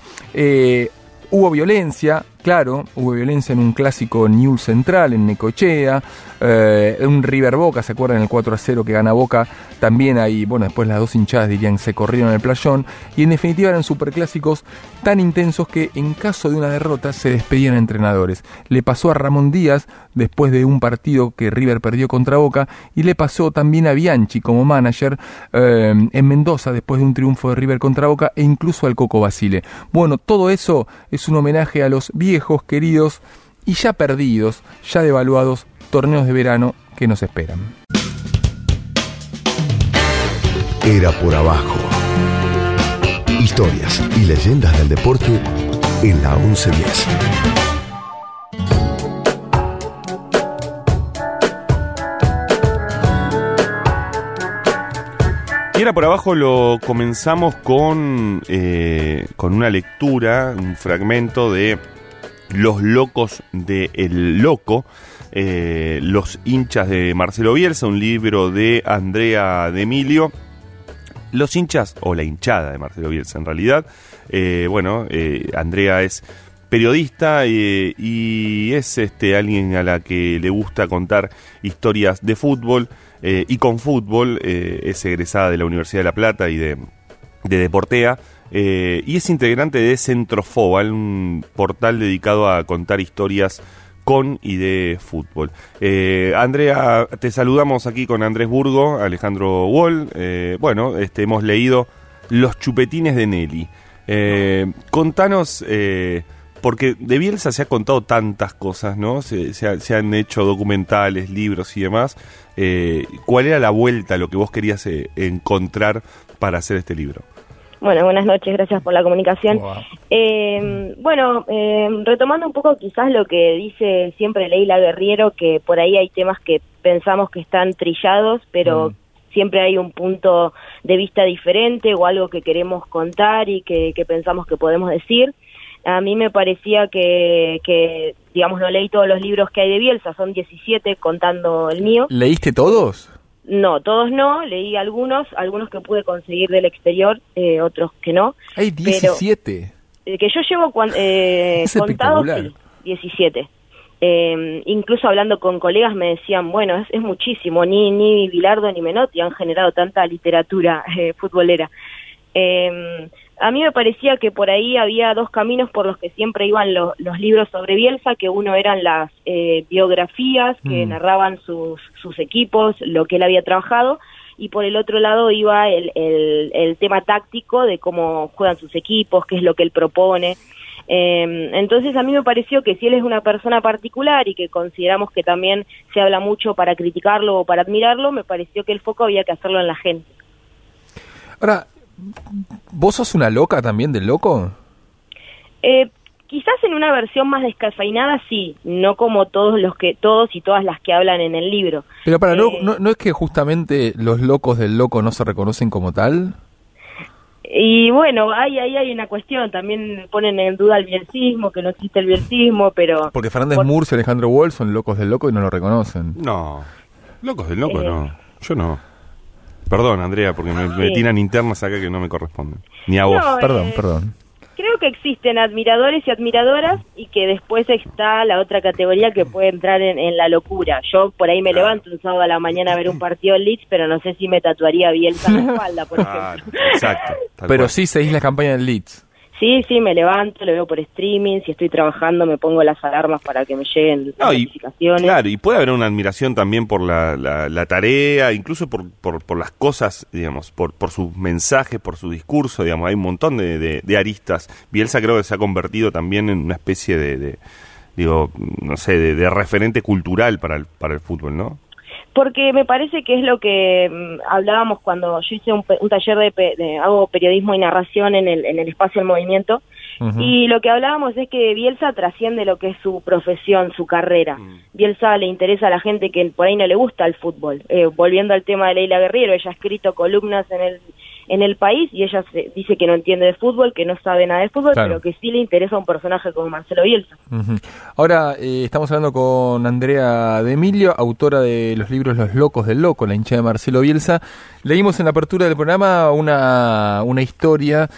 hubo violencia, Claro, hubo violencia en un clásico New Central, en Necochea, eh, un River Boca, ¿se acuerdan? El 4 a 0 que gana Boca, también ahí, bueno, después las dos hinchadas dirían se corrieron el playón, y en definitiva eran superclásicos tan intensos que en caso de una derrota se despedían entrenadores. Le pasó a Ramón Díaz después de un partido que River perdió contra Boca, y le pasó también a Bianchi como manager eh, en Mendoza después de un triunfo de River contra Boca, e incluso al Coco Basile. Bueno, todo eso es un homenaje a los viejos viejos, queridos y ya perdidos, ya devaluados torneos de verano que nos esperan. Era por abajo. Historias y leyendas del deporte en la 1110. Y era por abajo lo comenzamos con, eh, con una lectura, un fragmento de los locos de El Loco, eh, Los hinchas de Marcelo Bielsa, un libro de Andrea de Emilio. Los hinchas, o la hinchada de Marcelo Bielsa en realidad. Eh, bueno, eh, Andrea es periodista y es este alguien a la que le gusta contar historias de fútbol y con fútbol. es egresada de la Universidad de La Plata y de, de Deportea. Eh, y es integrante de Centrofobal, un portal dedicado a contar historias con y de fútbol. Eh, Andrea, te saludamos aquí con Andrés Burgo, Alejandro Wall. Eh, bueno, este, hemos leído Los chupetines de Nelly. contanos, porque de Bielsa se ha contado tantas cosas, ¿no? Se, se han hecho documentales, libros y demás. ¿Cuál era la vuelta, lo que vos querías encontrar para hacer este libro? Bueno, buenas noches, gracias por la comunicación. Eh, bueno, eh, retomando un poco quizás lo que dice siempre Leila Guerriero, que por ahí hay temas que pensamos que están trillados, pero mm. siempre hay un punto de vista diferente o algo que queremos contar y que, pensamos que podemos decir. A mí me parecía que, que, digamos, no leí todos los libros que hay de Bielsa, son 17 contando el mío. ¿Leíste todos? No, todos no, leí algunos, algunos que pude conseguir del exterior, eh, otros que no. Hay 17. Pero, que yo llevo eh, contados, sí, 17. Eh, incluso hablando con colegas me decían, bueno, es, es, muchísimo, ni, ni Bilardo ni Menotti han generado tanta literatura eh, futbolera. A mí me parecía que por ahí había dos caminos por los que siempre iban los libros sobre Bielsa, que uno eran las eh, biografías que mm. narraban sus, sus equipos, lo que él había trabajado, y por el otro lado iba el, el, tema táctico de cómo juegan sus equipos, qué es lo que él propone. Eh, entonces a mí me pareció que si él es una persona particular y que consideramos que también se habla mucho para criticarlo o para admirarlo, me pareció que el foco había que hacerlo en la gente. Ahora, ¿Vos sos una loca también del loco? Eh, quizás en una versión más descafeinada sí, no como todos los que todos y todas las que hablan en el libro. Pero para no, eh, no, es que justamente los locos del loco no se reconocen como tal. Y bueno, ahí, ahí hay una cuestión, también ponen en duda el bielcismo, que no existe el bielcismo, pero... Porque Fernández Murcia y Alejandro Wall son locos del loco y no lo reconocen. No, locos del loco Eh. no. Yo no. Perdón, Andrea, porque me, me Sí. tiran internas acá que no me corresponden. Ni a vos. No, Perdón, eh, perdón. Creo que existen admiradores y admiradoras y que después está la otra categoría que puede entrar en, en la locura. Yo por ahí me levanto un sábado a la mañana a ver un partido en Leeds, pero no sé si me tatuaría Bielsa en la espalda, por Claro, ejemplo. exacto. Pero cual. sí seguís la campaña del Leeds. Sí, sí, me levanto, lo veo por streaming, si estoy trabajando me pongo las alarmas para que me lleguen las No, y, notificaciones. claro, y puede haber una admiración también por la, la, la tarea, incluso por, por, por las cosas, digamos, por, por sus mensajes, por su discurso, digamos, hay un montón de, de- de aristas. Bielsa creo que se ha convertido también en una especie de, de, digo, no sé, de referente cultural para el, para el fútbol, ¿no? Porque me parece que es lo que mm, hablábamos cuando yo hice un, pe- un taller de, pe- de- hago periodismo y narración en el, en el espacio del movimiento y lo que hablábamos es que Bielsa trasciende lo que es su profesión, su carrera. Bielsa le interesa a la gente que por ahí no le gusta el fútbol. Eh, volviendo al tema de Leila Guerrero, ella ha escrito columnas en el en el país y ella se- dice que no entiende de fútbol, que no sabe nada de fútbol, Claro. pero que sí le interesa a un personaje como Marcelo Bielsa. Ahora eh, estamos hablando con Andrea de Emilio, autora de los libros Los Locos del Loco, la hincha de Marcelo Bielsa. Leímos en la apertura del programa una, una historia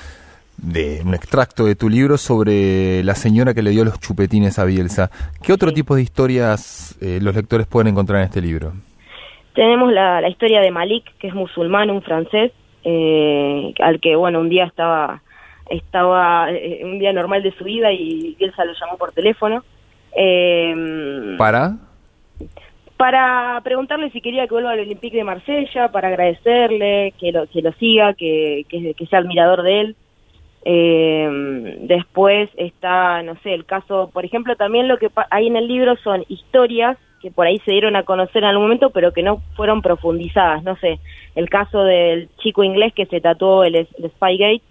de un extracto de tu libro sobre la señora que le dio los chupetines a Bielsa. ¿Qué otro tipo de historias eh, los lectores pueden encontrar en este libro? Tenemos la, la historia de Malik, que es musulmán, un francés, eh, al que, bueno, un día estaba, estaba eh, un día normal de su vida y Bielsa lo llamó por teléfono. eh, ¿Para? para preguntarle si quería que vuelva al Olympique de Marsella, para agradecerle, que lo, que lo siga, que, que, que sea admirador de él. Eh, después está, no sé, el caso, por ejemplo, también lo que hay en el libro son historias que por ahí se dieron a conocer en algún momento, pero que no fueron profundizadas. No sé, el caso del chico inglés que se tatuó el, el Spygate.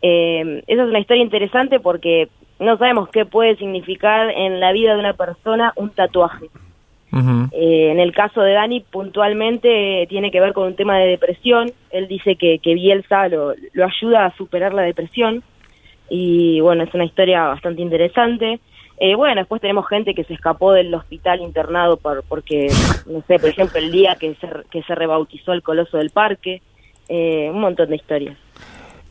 Eh, esa es una historia interesante porque no sabemos qué puede significar en la vida de una persona un tatuaje. Eh, en el caso de Dani, puntualmente eh, tiene que ver con un tema de depresión. Él dice que, que Bielsa lo, lo ayuda a superar la depresión. Y bueno, es una historia bastante interesante. Eh, bueno, después tenemos gente que se escapó del hospital internado por, porque, no sé, por ejemplo, el día que se, que se rebautizó el Coloso del Parque. Eh, un montón de historias.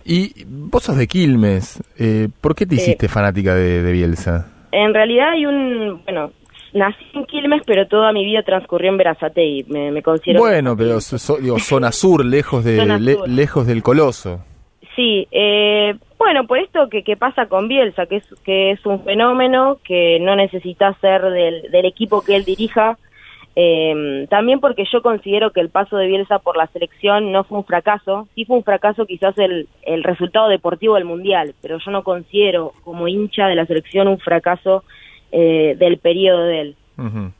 Y vos sos de Quilmes. eh, ¿Por qué te hiciste fanática de, de Bielsa? En realidad hay un, bueno, nací en Quilmes, pero toda mi vida transcurrió en Berazategui. Me, me considero Bueno, pero so- so- digo, zona sur, lejos de Zona le- sur. lejos del coloso. Sí, eh, bueno, por esto que, que pasa con Bielsa, que es, que es un fenómeno que no necesita ser del, del equipo que él dirija, eh, también porque yo considero que el paso de Bielsa por la selección no fue un fracaso, sí fue un fracaso quizás el, el resultado deportivo del Mundial, pero yo no considero como hincha de la selección un fracaso eh, del periodo de él.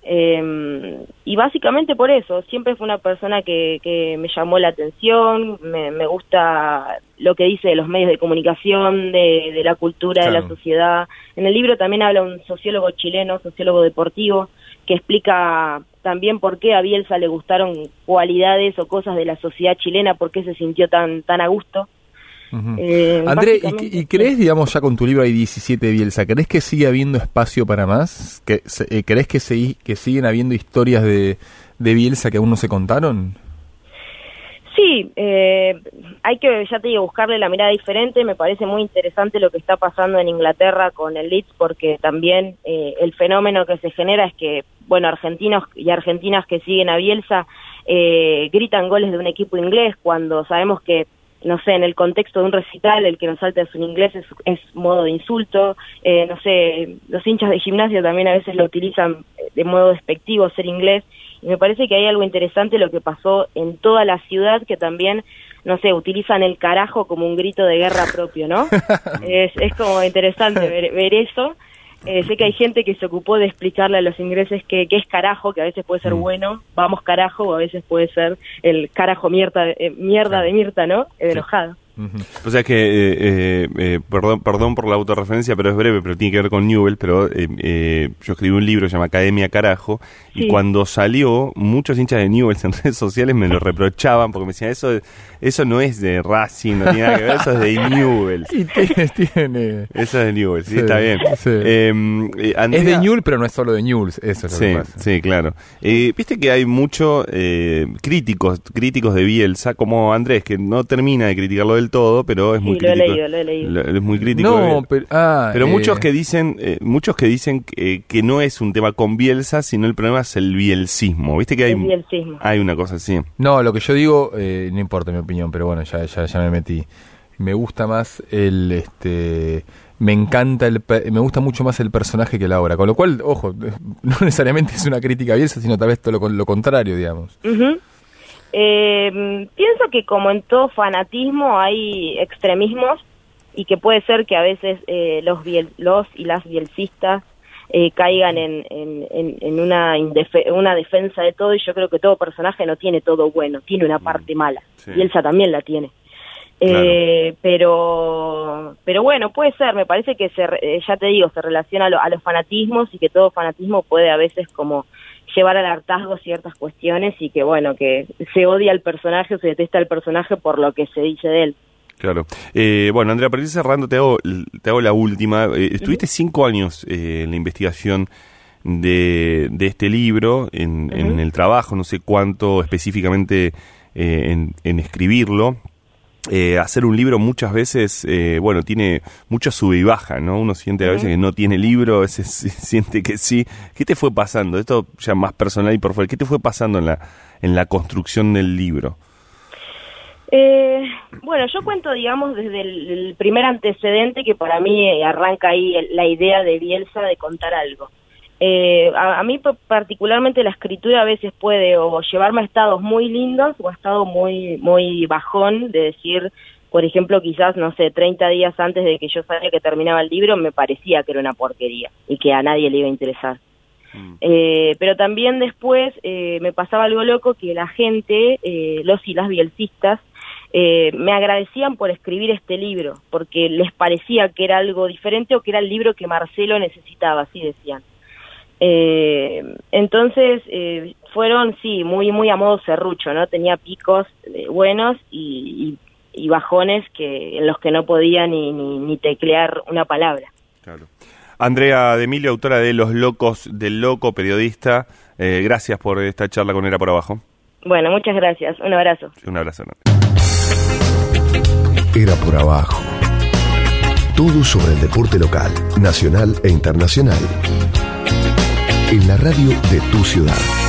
Eh, y básicamente por eso, siempre fue una persona que, que me llamó la atención, me, me gusta lo que dice de los medios de comunicación, de, de la cultura, de la sociedad. En el libro también habla un sociólogo chileno, sociólogo deportivo, que explica también por qué a Bielsa le gustaron cualidades o cosas de la sociedad chilena, por qué se sintió tan, tan a gusto. Eh, André, ¿y, y crees, digamos, ya con tu libro hay 17 de Bielsa, ¿crees que sigue habiendo espacio para más? ¿Que, se- eh, ¿Crees que, segui- que siguen habiendo historias de, de Bielsa que aún no se contaron? Sí, eh, hay que, ya te digo, buscarle la mirada diferente. Me parece muy interesante lo que está pasando en Inglaterra con el Leeds, porque también eh, el fenómeno que se genera es que, bueno, argentinos y argentinas que siguen a Bielsa eh, gritan goles de un equipo inglés cuando sabemos que, no sé, en el contexto de un recital, el que nos salta es un inglés es, es modo de insulto. Eh, no sé, los hinchas de gimnasia también a veces lo utilizan eh, de modo despectivo, ser inglés. Y me parece que hay algo interesante lo que pasó en toda la ciudad, que también, no sé, utilizan el carajo como un grito de guerra propio, ¿no? es, es como interesante ver, ver eso. Eh, sé que hay gente que se ocupó de explicarle a los ingleses que, que es carajo, que a veces puede ser bueno, vamos carajo, o a veces puede ser el carajo mierda, eh, mierda de Mirta, ¿no? Eh, enojado. O sea que, eh, eh, eh, perdón, perdón por la autorreferencia, pero es breve, pero tiene que ver con Newell, pero yo escribí un libro que se llama Academia Carajo, y cuando salió, muchos hinchas de Newell en redes sociales me lo reprochaban, porque me decían, eso, eso no es de Racing, no tiene nada que ver, eso es de Newell. y tiene, Eso es de Newell, sí, está bien. Em, es de Newell, pero no es solo de Newell, eso es sí, lo que pasa. Sí, claro. Viste que hay muchos críticos, críticos de Bielsa, como Andrés, que no termina de criticarlo del todo, pero es muy crítico. Lo he leído, lo he leído. es muy crítico. No, pero, ah, pero muchos eh. que dicen, eh, muchos que dicen que, que, no es un tema con Bielsa, sino el problema es el bielcismo. ¿Viste que hay, hay una cosa así? No, lo que yo digo, eh, no importa mi opinión, pero bueno, ya, ya, ya me metí. Me gusta más el, este, me encanta el, me gusta mucho más el personaje que la obra. Con lo cual, ojo, no necesariamente es una crítica a Bielsa, sino tal vez todo lo, lo contrario, digamos. Eh, pienso que como en todo fanatismo hay extremismos y que puede ser que a veces eh, los, los y las bielcistas eh, caigan en, en, en una, una defensa de todo y yo creo que todo personaje no tiene todo bueno, tiene una parte mala. y Elsa también la tiene. Eh, pero pero bueno, puede ser, me parece que se, eh, ya te digo, se relaciona a, a los fanatismos y que todo fanatismo puede a veces como llevar al hartazgo ciertas cuestiones y que bueno, que se odia al personaje o se detesta al personaje por lo que se dice de él. Claro. Eh, bueno, Andrea, para ir cerrando, te hago, te hago la última. Eh, estuviste cinco años eh, en la investigación de, de este libro, en, en, el trabajo, no sé cuánto específicamente en, en, escribirlo, eh, hacer un libro muchas veces, eh, bueno, tiene mucha sube y baja, ¿no? Uno siente a veces que no tiene libro, a veces siente que sí. ¿Qué te fue pasando? Esto ya más personal y por fuera. ¿Qué te fue pasando en la, en la construcción del libro? Eh, bueno, yo cuento, digamos, desde el, primer antecedente que para mí arranca ahí la idea de Bielsa de contar algo. Eh, a, mí particularmente la escritura a veces puede o llevarme a estados muy lindos o a estados muy, muy bajón, de decir, por ejemplo, quizás, no sé, 30 días antes de que yo sabía que terminaba el libro, me parecía que era una porquería y que a nadie le iba a interesar. Mm. Eh, pero también después eh, me pasaba algo loco que la gente, eh, los y las bielcistas, eh, me agradecían por escribir este libro, porque les parecía que era algo diferente o que era el libro que Marcelo necesitaba, así decían. Eh, entonces eh, fueron, sí, muy, muy a modo serrucho, ¿no? Tenía picos eh, buenos y, bajones que en los que no podía ni, ni, teclear una palabra. Claro. Andrea de Emilio, autora de Los Locos del Loco, periodista, eh, gracias por esta charla con Era por Abajo. Bueno, muchas gracias. Un abrazo. Un abrazo. Era por Abajo. Todo sobre el deporte local, nacional e internacional en la radio de tu ciudad.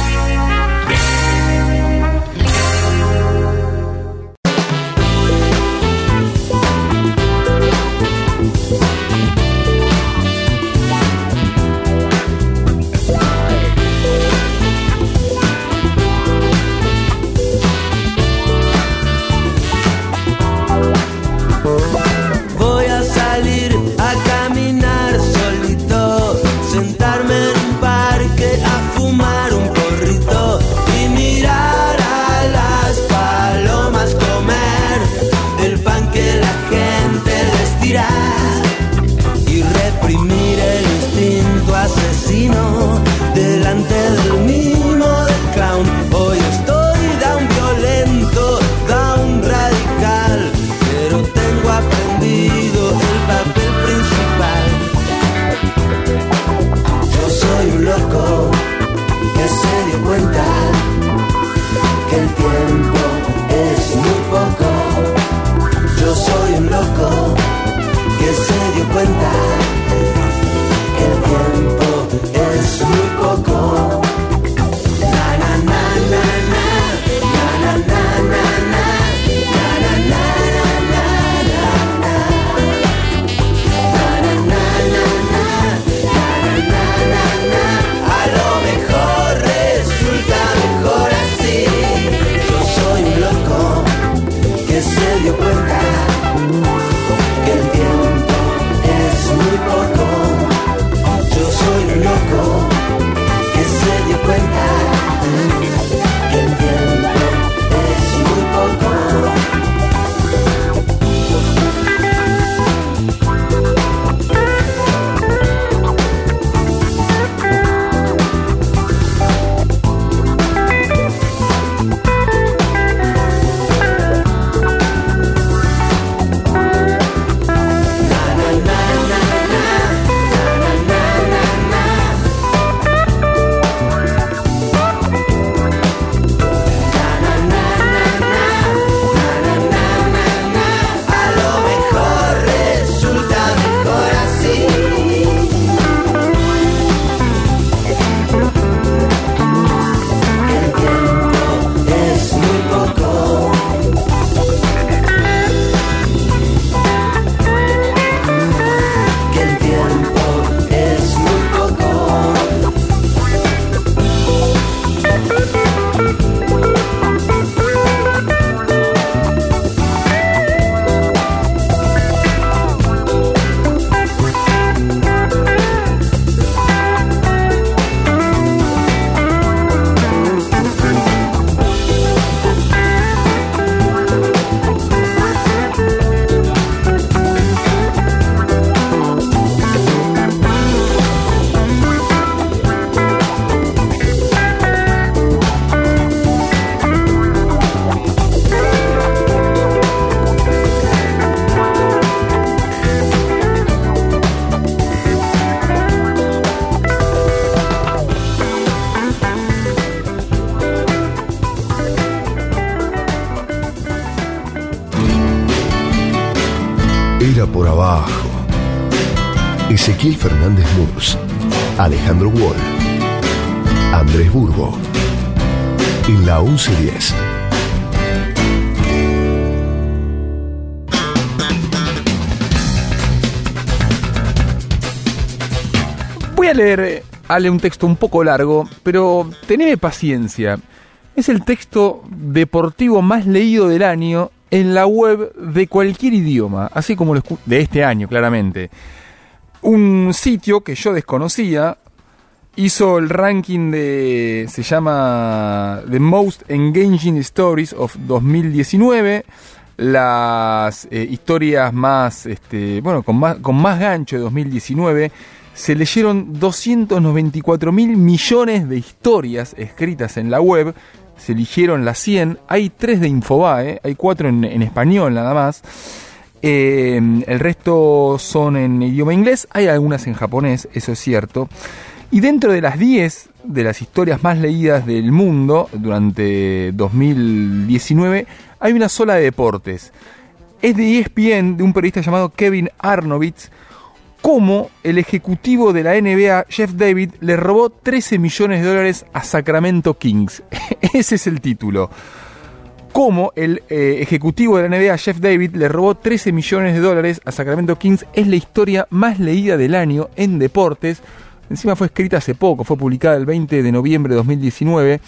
Alejandro Wall, Andrés Burgo, en la 1110. Voy a leer, eh, Ale, un texto un poco largo, pero teneme paciencia. Es el texto deportivo más leído del año en la web de cualquier idioma, así como lo de este año, claramente. Un sitio que yo desconocía hizo el ranking de. se llama The Most Engaging Stories of 2019. Las eh, historias más. Este, bueno, con más, con más gancho de 2019. Se leyeron 294 mil millones de historias escritas en la web. Se eligieron las 100. Hay tres de Infobae, hay cuatro en, en español nada más. Eh, el resto son en idioma inglés, hay algunas en japonés, eso es cierto. Y dentro de las 10 de las historias más leídas del mundo durante 2019, hay una sola de deportes. Es de ESPN, de un periodista llamado Kevin Arnovitz, cómo el ejecutivo de la NBA, Jeff David, le robó 13 millones de dólares a Sacramento Kings. Ese es el título cómo el eh, ejecutivo de la NBA, Jeff David, le robó 13 millones de dólares a Sacramento Kings. Es la historia más leída del año en deportes. Encima fue escrita hace poco, fue publicada el 20 de noviembre de 2019.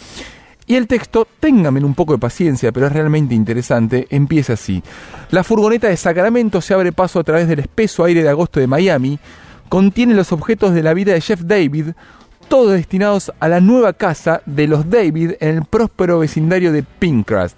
Y el texto, ténganme un poco de paciencia, pero es realmente interesante, empieza así. La furgoneta de Sacramento se abre paso a través del espeso aire de agosto de Miami, contiene los objetos de la vida de Jeff David, todos destinados a la nueva casa de los David en el próspero vecindario de Pinecrest.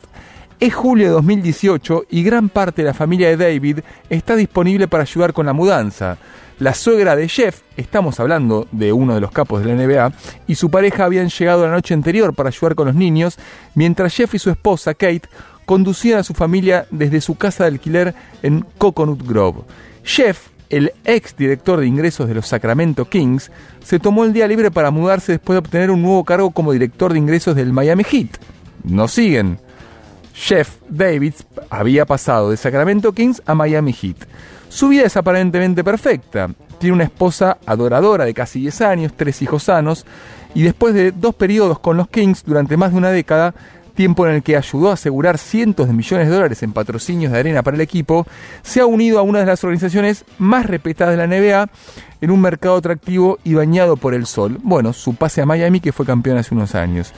Es julio de 2018 y gran parte de la familia de David está disponible para ayudar con la mudanza. La suegra de Jeff, estamos hablando de uno de los capos de la NBA, y su pareja habían llegado la noche anterior para ayudar con los niños, mientras Jeff y su esposa Kate conducían a su familia desde su casa de alquiler en Coconut Grove. Jeff, el ex director de ingresos de los Sacramento Kings, se tomó el día libre para mudarse después de obtener un nuevo cargo como director de ingresos del Miami Heat. Nos siguen. Jeff Davids había pasado de Sacramento Kings a Miami Heat. Su vida es aparentemente perfecta. Tiene una esposa adoradora de casi 10 años, tres hijos sanos, y después de dos periodos con los Kings durante más de una década, tiempo en el que ayudó a asegurar cientos de millones de dólares en patrocinios de arena para el equipo, se ha unido a una de las organizaciones más respetadas de la NBA en un mercado atractivo y bañado por el sol. Bueno, su pase a Miami que fue campeón hace unos años.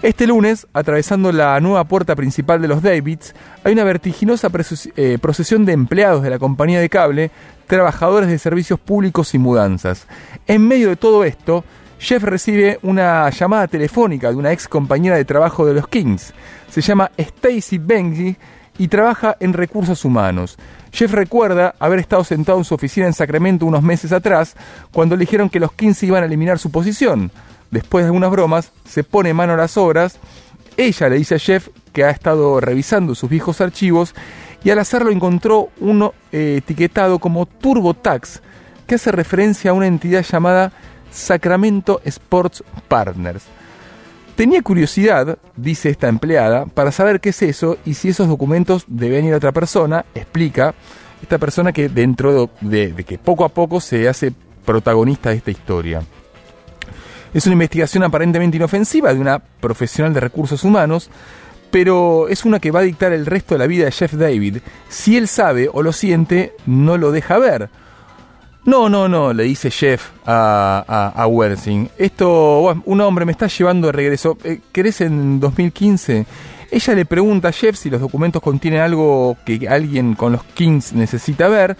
Este lunes, atravesando la nueva puerta principal de los Davids, hay una vertiginosa eh, procesión de empleados de la compañía de cable, trabajadores de servicios públicos y mudanzas. En medio de todo esto, Jeff recibe una llamada telefónica de una ex compañera de trabajo de los Kings. Se llama Stacy Benji y trabaja en recursos humanos. Jeff recuerda haber estado sentado en su oficina en Sacramento unos meses atrás cuando le dijeron que los Kings iban a eliminar su posición. Después de algunas bromas, se pone mano a las obras. Ella le dice a Jeff que ha estado revisando sus viejos archivos y al hacerlo encontró uno eh, etiquetado como TurboTax, que hace referencia a una entidad llamada Sacramento Sports Partners. Tenía curiosidad, dice esta empleada, para saber qué es eso y si esos documentos deben ir a otra persona, explica esta persona que dentro de, que poco a poco se hace protagonista de esta historia. Es una investigación aparentemente inofensiva de una profesional de recursos humanos, pero es una que va a dictar el resto de la vida de Jeff David. Si él sabe o lo siente, no lo deja ver. No, no, no, le dice Jeff a, a, a Wersing. Esto, bueno, un hombre me está llevando de regreso. Eh, ¿Querés en 2015? Ella le pregunta a Jeff si los documentos contienen algo que alguien con los Kings necesita ver.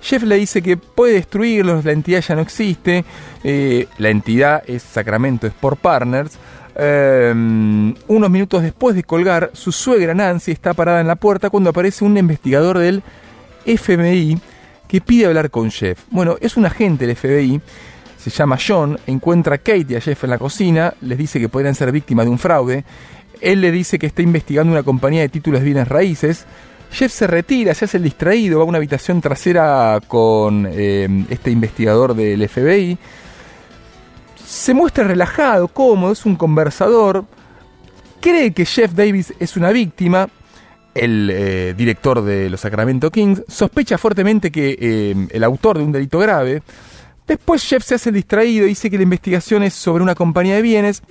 Jeff le dice que puede destruirlos, la entidad ya no existe. eh, la entidad es Sacramento Sport Partners. Eh, unos minutos después de colgar, su suegra Nancy está parada en la puerta cuando aparece un investigador del FMI que pide hablar con Jeff. Bueno, es un agente del FBI, se llama John, encuentra a Kate y a Jeff en la cocina, les dice que podrían ser víctimas de un fraude. Él le dice que está investigando una compañía de títulos de bienes raíces. Jeff se retira, se hace el distraído, va a una habitación trasera con eh, este investigador del FBI. Se muestra relajado, cómodo, es un conversador. Cree que Jeff Davis es una víctima el eh, director de los Sacramento Kings, sospecha fuertemente que eh, el autor de un delito grave. Después Jeff se hace distraído y dice que la investigación es sobre una compañía de bienes.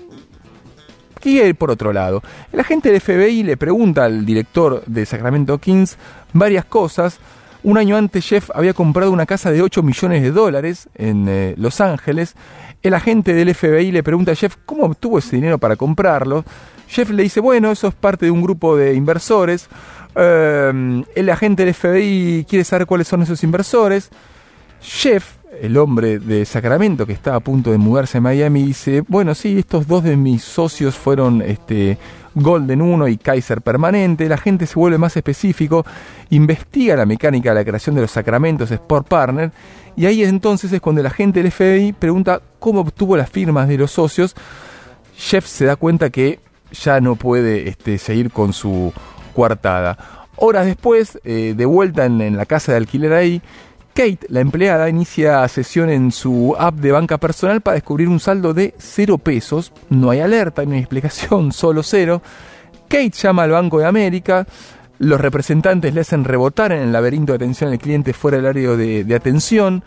Y por otro lado, el agente del FBI le pregunta al director de Sacramento Kings varias cosas. Un año antes Jeff había comprado una casa de 8 millones de dólares en eh, Los Ángeles. El agente del FBI le pregunta a Jeff cómo obtuvo ese dinero para comprarlo. Jeff le dice, bueno, eso es parte de un grupo de inversores. Eh, el agente del FBI quiere saber cuáles son esos inversores. Jeff, el hombre de Sacramento que está a punto de mudarse a Miami, dice, bueno, sí, estos dos de mis socios fueron este, Golden 1 y Kaiser Permanente. La gente se vuelve más específico, investiga la mecánica de la creación de los sacramentos Sport Partner y ahí entonces es cuando la gente del FBI pregunta cómo obtuvo las firmas de los socios. Jeff se da cuenta que ya no puede este, seguir con su coartada. Horas después, eh, de vuelta en, la casa de alquiler ahí, Kate, la empleada, inicia sesión en su app de banca personal para descubrir un saldo de cero pesos. No hay alerta, no hay explicación, solo cero. Kate llama al Banco de América. Los representantes le hacen rebotar en el laberinto de atención al cliente fuera del área de atención.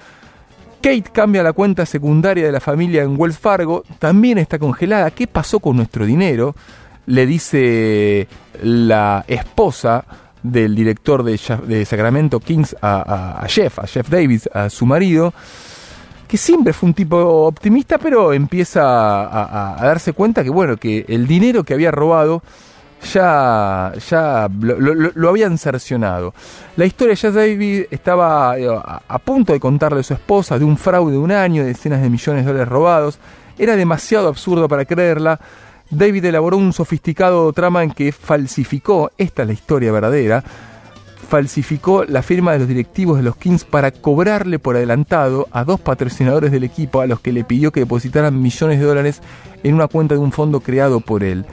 Kate cambia la cuenta secundaria de la familia en Wells Fargo. También está congelada. ¿Qué pasó con nuestro dinero? Le dice la esposa del director de, Sacramento Kings a, a, a, Jeff, a Jeff Davis, a su marido, que siempre fue un tipo optimista, pero empieza a, a darse cuenta que, bueno, que el dinero que había robado ya, ya lo, habían cercionado. La historia Jeff Davis estaba eh, a punto de contarle a su esposa de un fraude de un año, de decenas de millones de dólares robados. Era demasiado absurdo para creerla. David elaboró un sofisticado trama en que falsificó, esta es la historia verdadera, falsificó la firma de los directivos de los Kings para cobrarle por adelantado a dos patrocinadores del equipo a los que le pidió que depositaran millones de dólares en una cuenta de un fondo creado por él.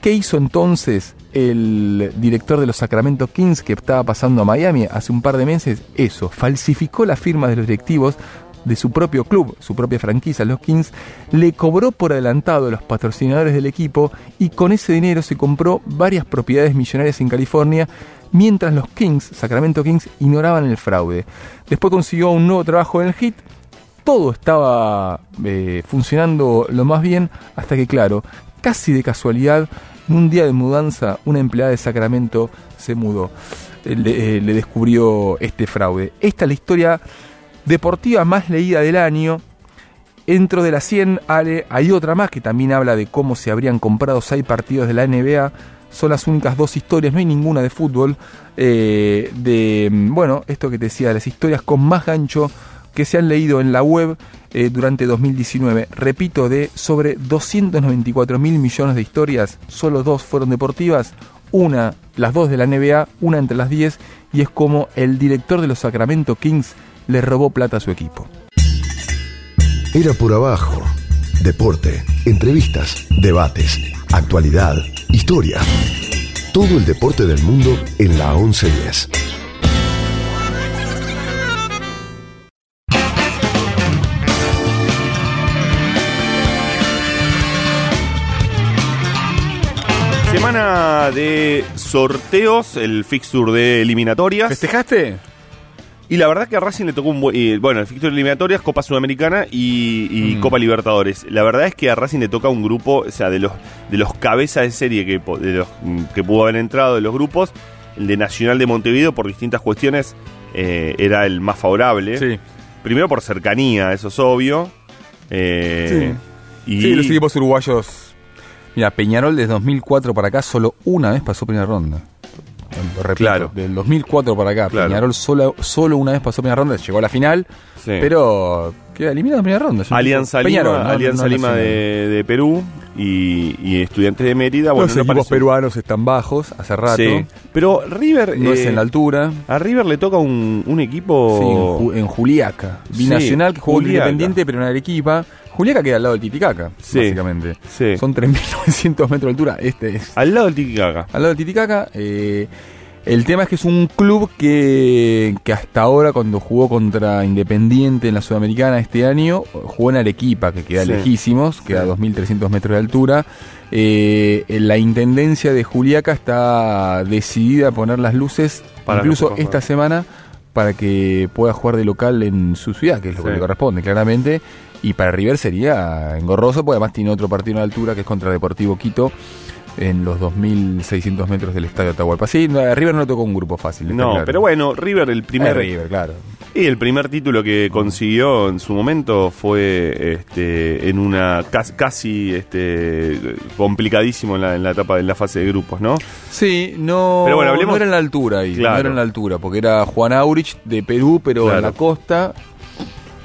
¿Qué hizo entonces el director de los Sacramento Kings que estaba pasando a Miami hace un par de meses? Eso, falsificó la firma de los directivos de su propio club, su propia franquicia, los Kings, le cobró por adelantado a los patrocinadores del equipo y con ese dinero se compró varias propiedades millonarias en California, mientras los Kings, Sacramento Kings, ignoraban el fraude. Después consiguió un nuevo trabajo en el hit, todo estaba eh, funcionando lo más bien, hasta que claro, casi de casualidad, en un día de mudanza, una empleada de Sacramento se mudó, eh, le, eh, le descubrió este fraude. Esta es la historia deportiva más leída del año. Dentro de la 100, Ale, hay otra más que también habla de cómo se habrían comprado seis partidos de la NBA. Son las únicas dos historias, no hay ninguna de fútbol. Eh, de, bueno, esto que te decía, las historias con más gancho que se han leído en la web eh, durante 2019. Repito, de sobre 294 mil millones de historias, solo dos fueron deportivas. Una, las dos de la NBA, una entre las 10, y es como el director de los Sacramento Kings le robó plata a su equipo. Era por abajo. Deporte, entrevistas, debates, actualidad, historia. Todo el deporte del mundo en la 1110. Semana de sorteos, el fixture de eliminatorias. ¿Festejaste? Y la verdad que a Racing le tocó un buen. Eh, bueno, el fixture de eliminatorias, Copa Sudamericana y, y mm. Copa Libertadores. La verdad es que a Racing le toca un grupo, o sea, de los de los cabezas de serie que, de los, que pudo haber entrado de los grupos, el de Nacional de Montevideo, por distintas cuestiones, eh, era el más favorable. Sí. Primero por cercanía, eso es obvio. Eh, sí. Y... sí, los equipos uruguayos. Mira, Peñarol desde 2004 para acá solo una vez pasó primera ronda. Lo repito, Claro. del 2004 para acá, Claro. Peñarol solo, solo una vez pasó primera ronda, llegó a la final, Sí. pero queda eliminado en primera ronda. Alianza Lima, Peñarol, ¿no? Alianza No Lima Nacional. de, de Perú y, y Estudiantes de Mérida. Bueno, Los equipos peruanos están bajos hace rato, Sí. Pero River. no es eh, en la altura. A River le toca un, un equipo. Sí, en, Ju- en Juliaca. Binacional que jugó Juliaca. Independiente, pero en Arequipa. Juliaca queda al lado del Titicaca, Sí, básicamente. sí. Son 3.900 metros de altura. Este es Al lado del Titicaca. al lado del Titicaca. eh, El tema es que es un club que, que hasta ahora, cuando jugó contra Independiente en la Sudamericana este año, jugó en Arequipa, que queda Sí. lejísimos, queda a 2.300 metros de altura. Eh, la intendencia de Juliaca está decidida a poner las luces, Para incluso esta semana, para que pueda jugar de local en su ciudad, que es lo que le corresponde, claramente. Y para River sería engorroso, porque además tiene otro partido en altura que es contra Deportivo Quito en los 2.600 metros del estadio Atahualpa. Sí, a River no le tocó un grupo fácil. No, claro. pero bueno, River el primer Eh, River, claro. y el primer título que consiguió en su momento fue este en una casi, casi este complicadísimo en la, en la etapa de la fase de grupos, ¿no? Sí, no, Pero bueno, hablemos- no era en la altura ahí, Claro. no era en la altura, porque era Juan Aurich de Perú, pero Claro. en la costa.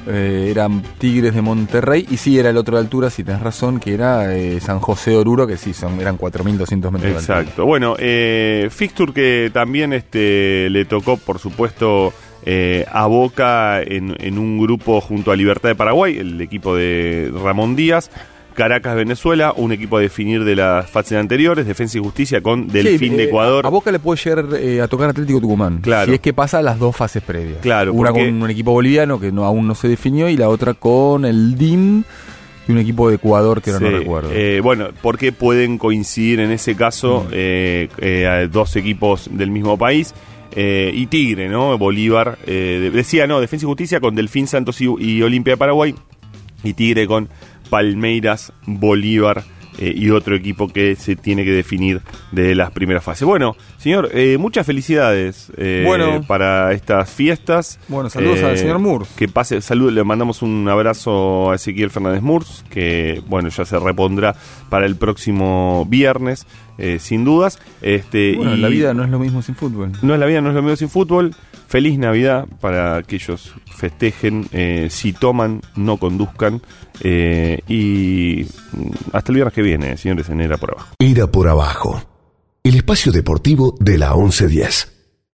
Eh, eran Tigres de Monterrey y sí era el otro de altura, si tenés razón, que era eh, San José Oruro, que sí, son, eran 4.200 metros. Exacto. Bueno, eh, fixture que también este le tocó, por supuesto, eh, a Boca en, en un grupo junto a Libertad de Paraguay, el equipo de Ramón Díaz. Caracas, Venezuela, un equipo a definir de las fases anteriores, Defensa y Justicia con Delfín Sí, de eh, Ecuador. A Boca le puede llegar eh, a tocar Atlético Tucumán. Claro. Si es que pasa las dos fases previas. Claro, Una porque- con un equipo boliviano que no, aún no se definió y la otra con el DIM y un equipo de Ecuador que Sí, no recuerdo. eh, bueno, porque pueden coincidir en ese caso eh, eh, a dos equipos del mismo país. eh, y Tigre, ¿no? Bolívar. eh, de- decía, no, Defensa y Justicia con Delfín Santos y, y Olimpia de Paraguay. Y Tigre con Palmeiras, Bolívar eh, y otro equipo que se tiene que definir de las primeras fases. Bueno, señor, eh, muchas felicidades eh, Bueno. para estas fiestas. Bueno, saludos Eh, al señor Murs. Que pase, salud, le mandamos un abrazo a Ezequiel Fernández Murs, que bueno, ya se repondrá para el próximo viernes, eh, sin dudas. Este, Bueno, y la vida no es lo mismo sin fútbol. no es la vida, no es lo mismo sin fútbol. Feliz Navidad para que ellos festejen. eh, si toman, no conduzcan. eh, y hasta el viernes que viene, señores, en Era por abajo. Era por abajo. El espacio deportivo de la 1110.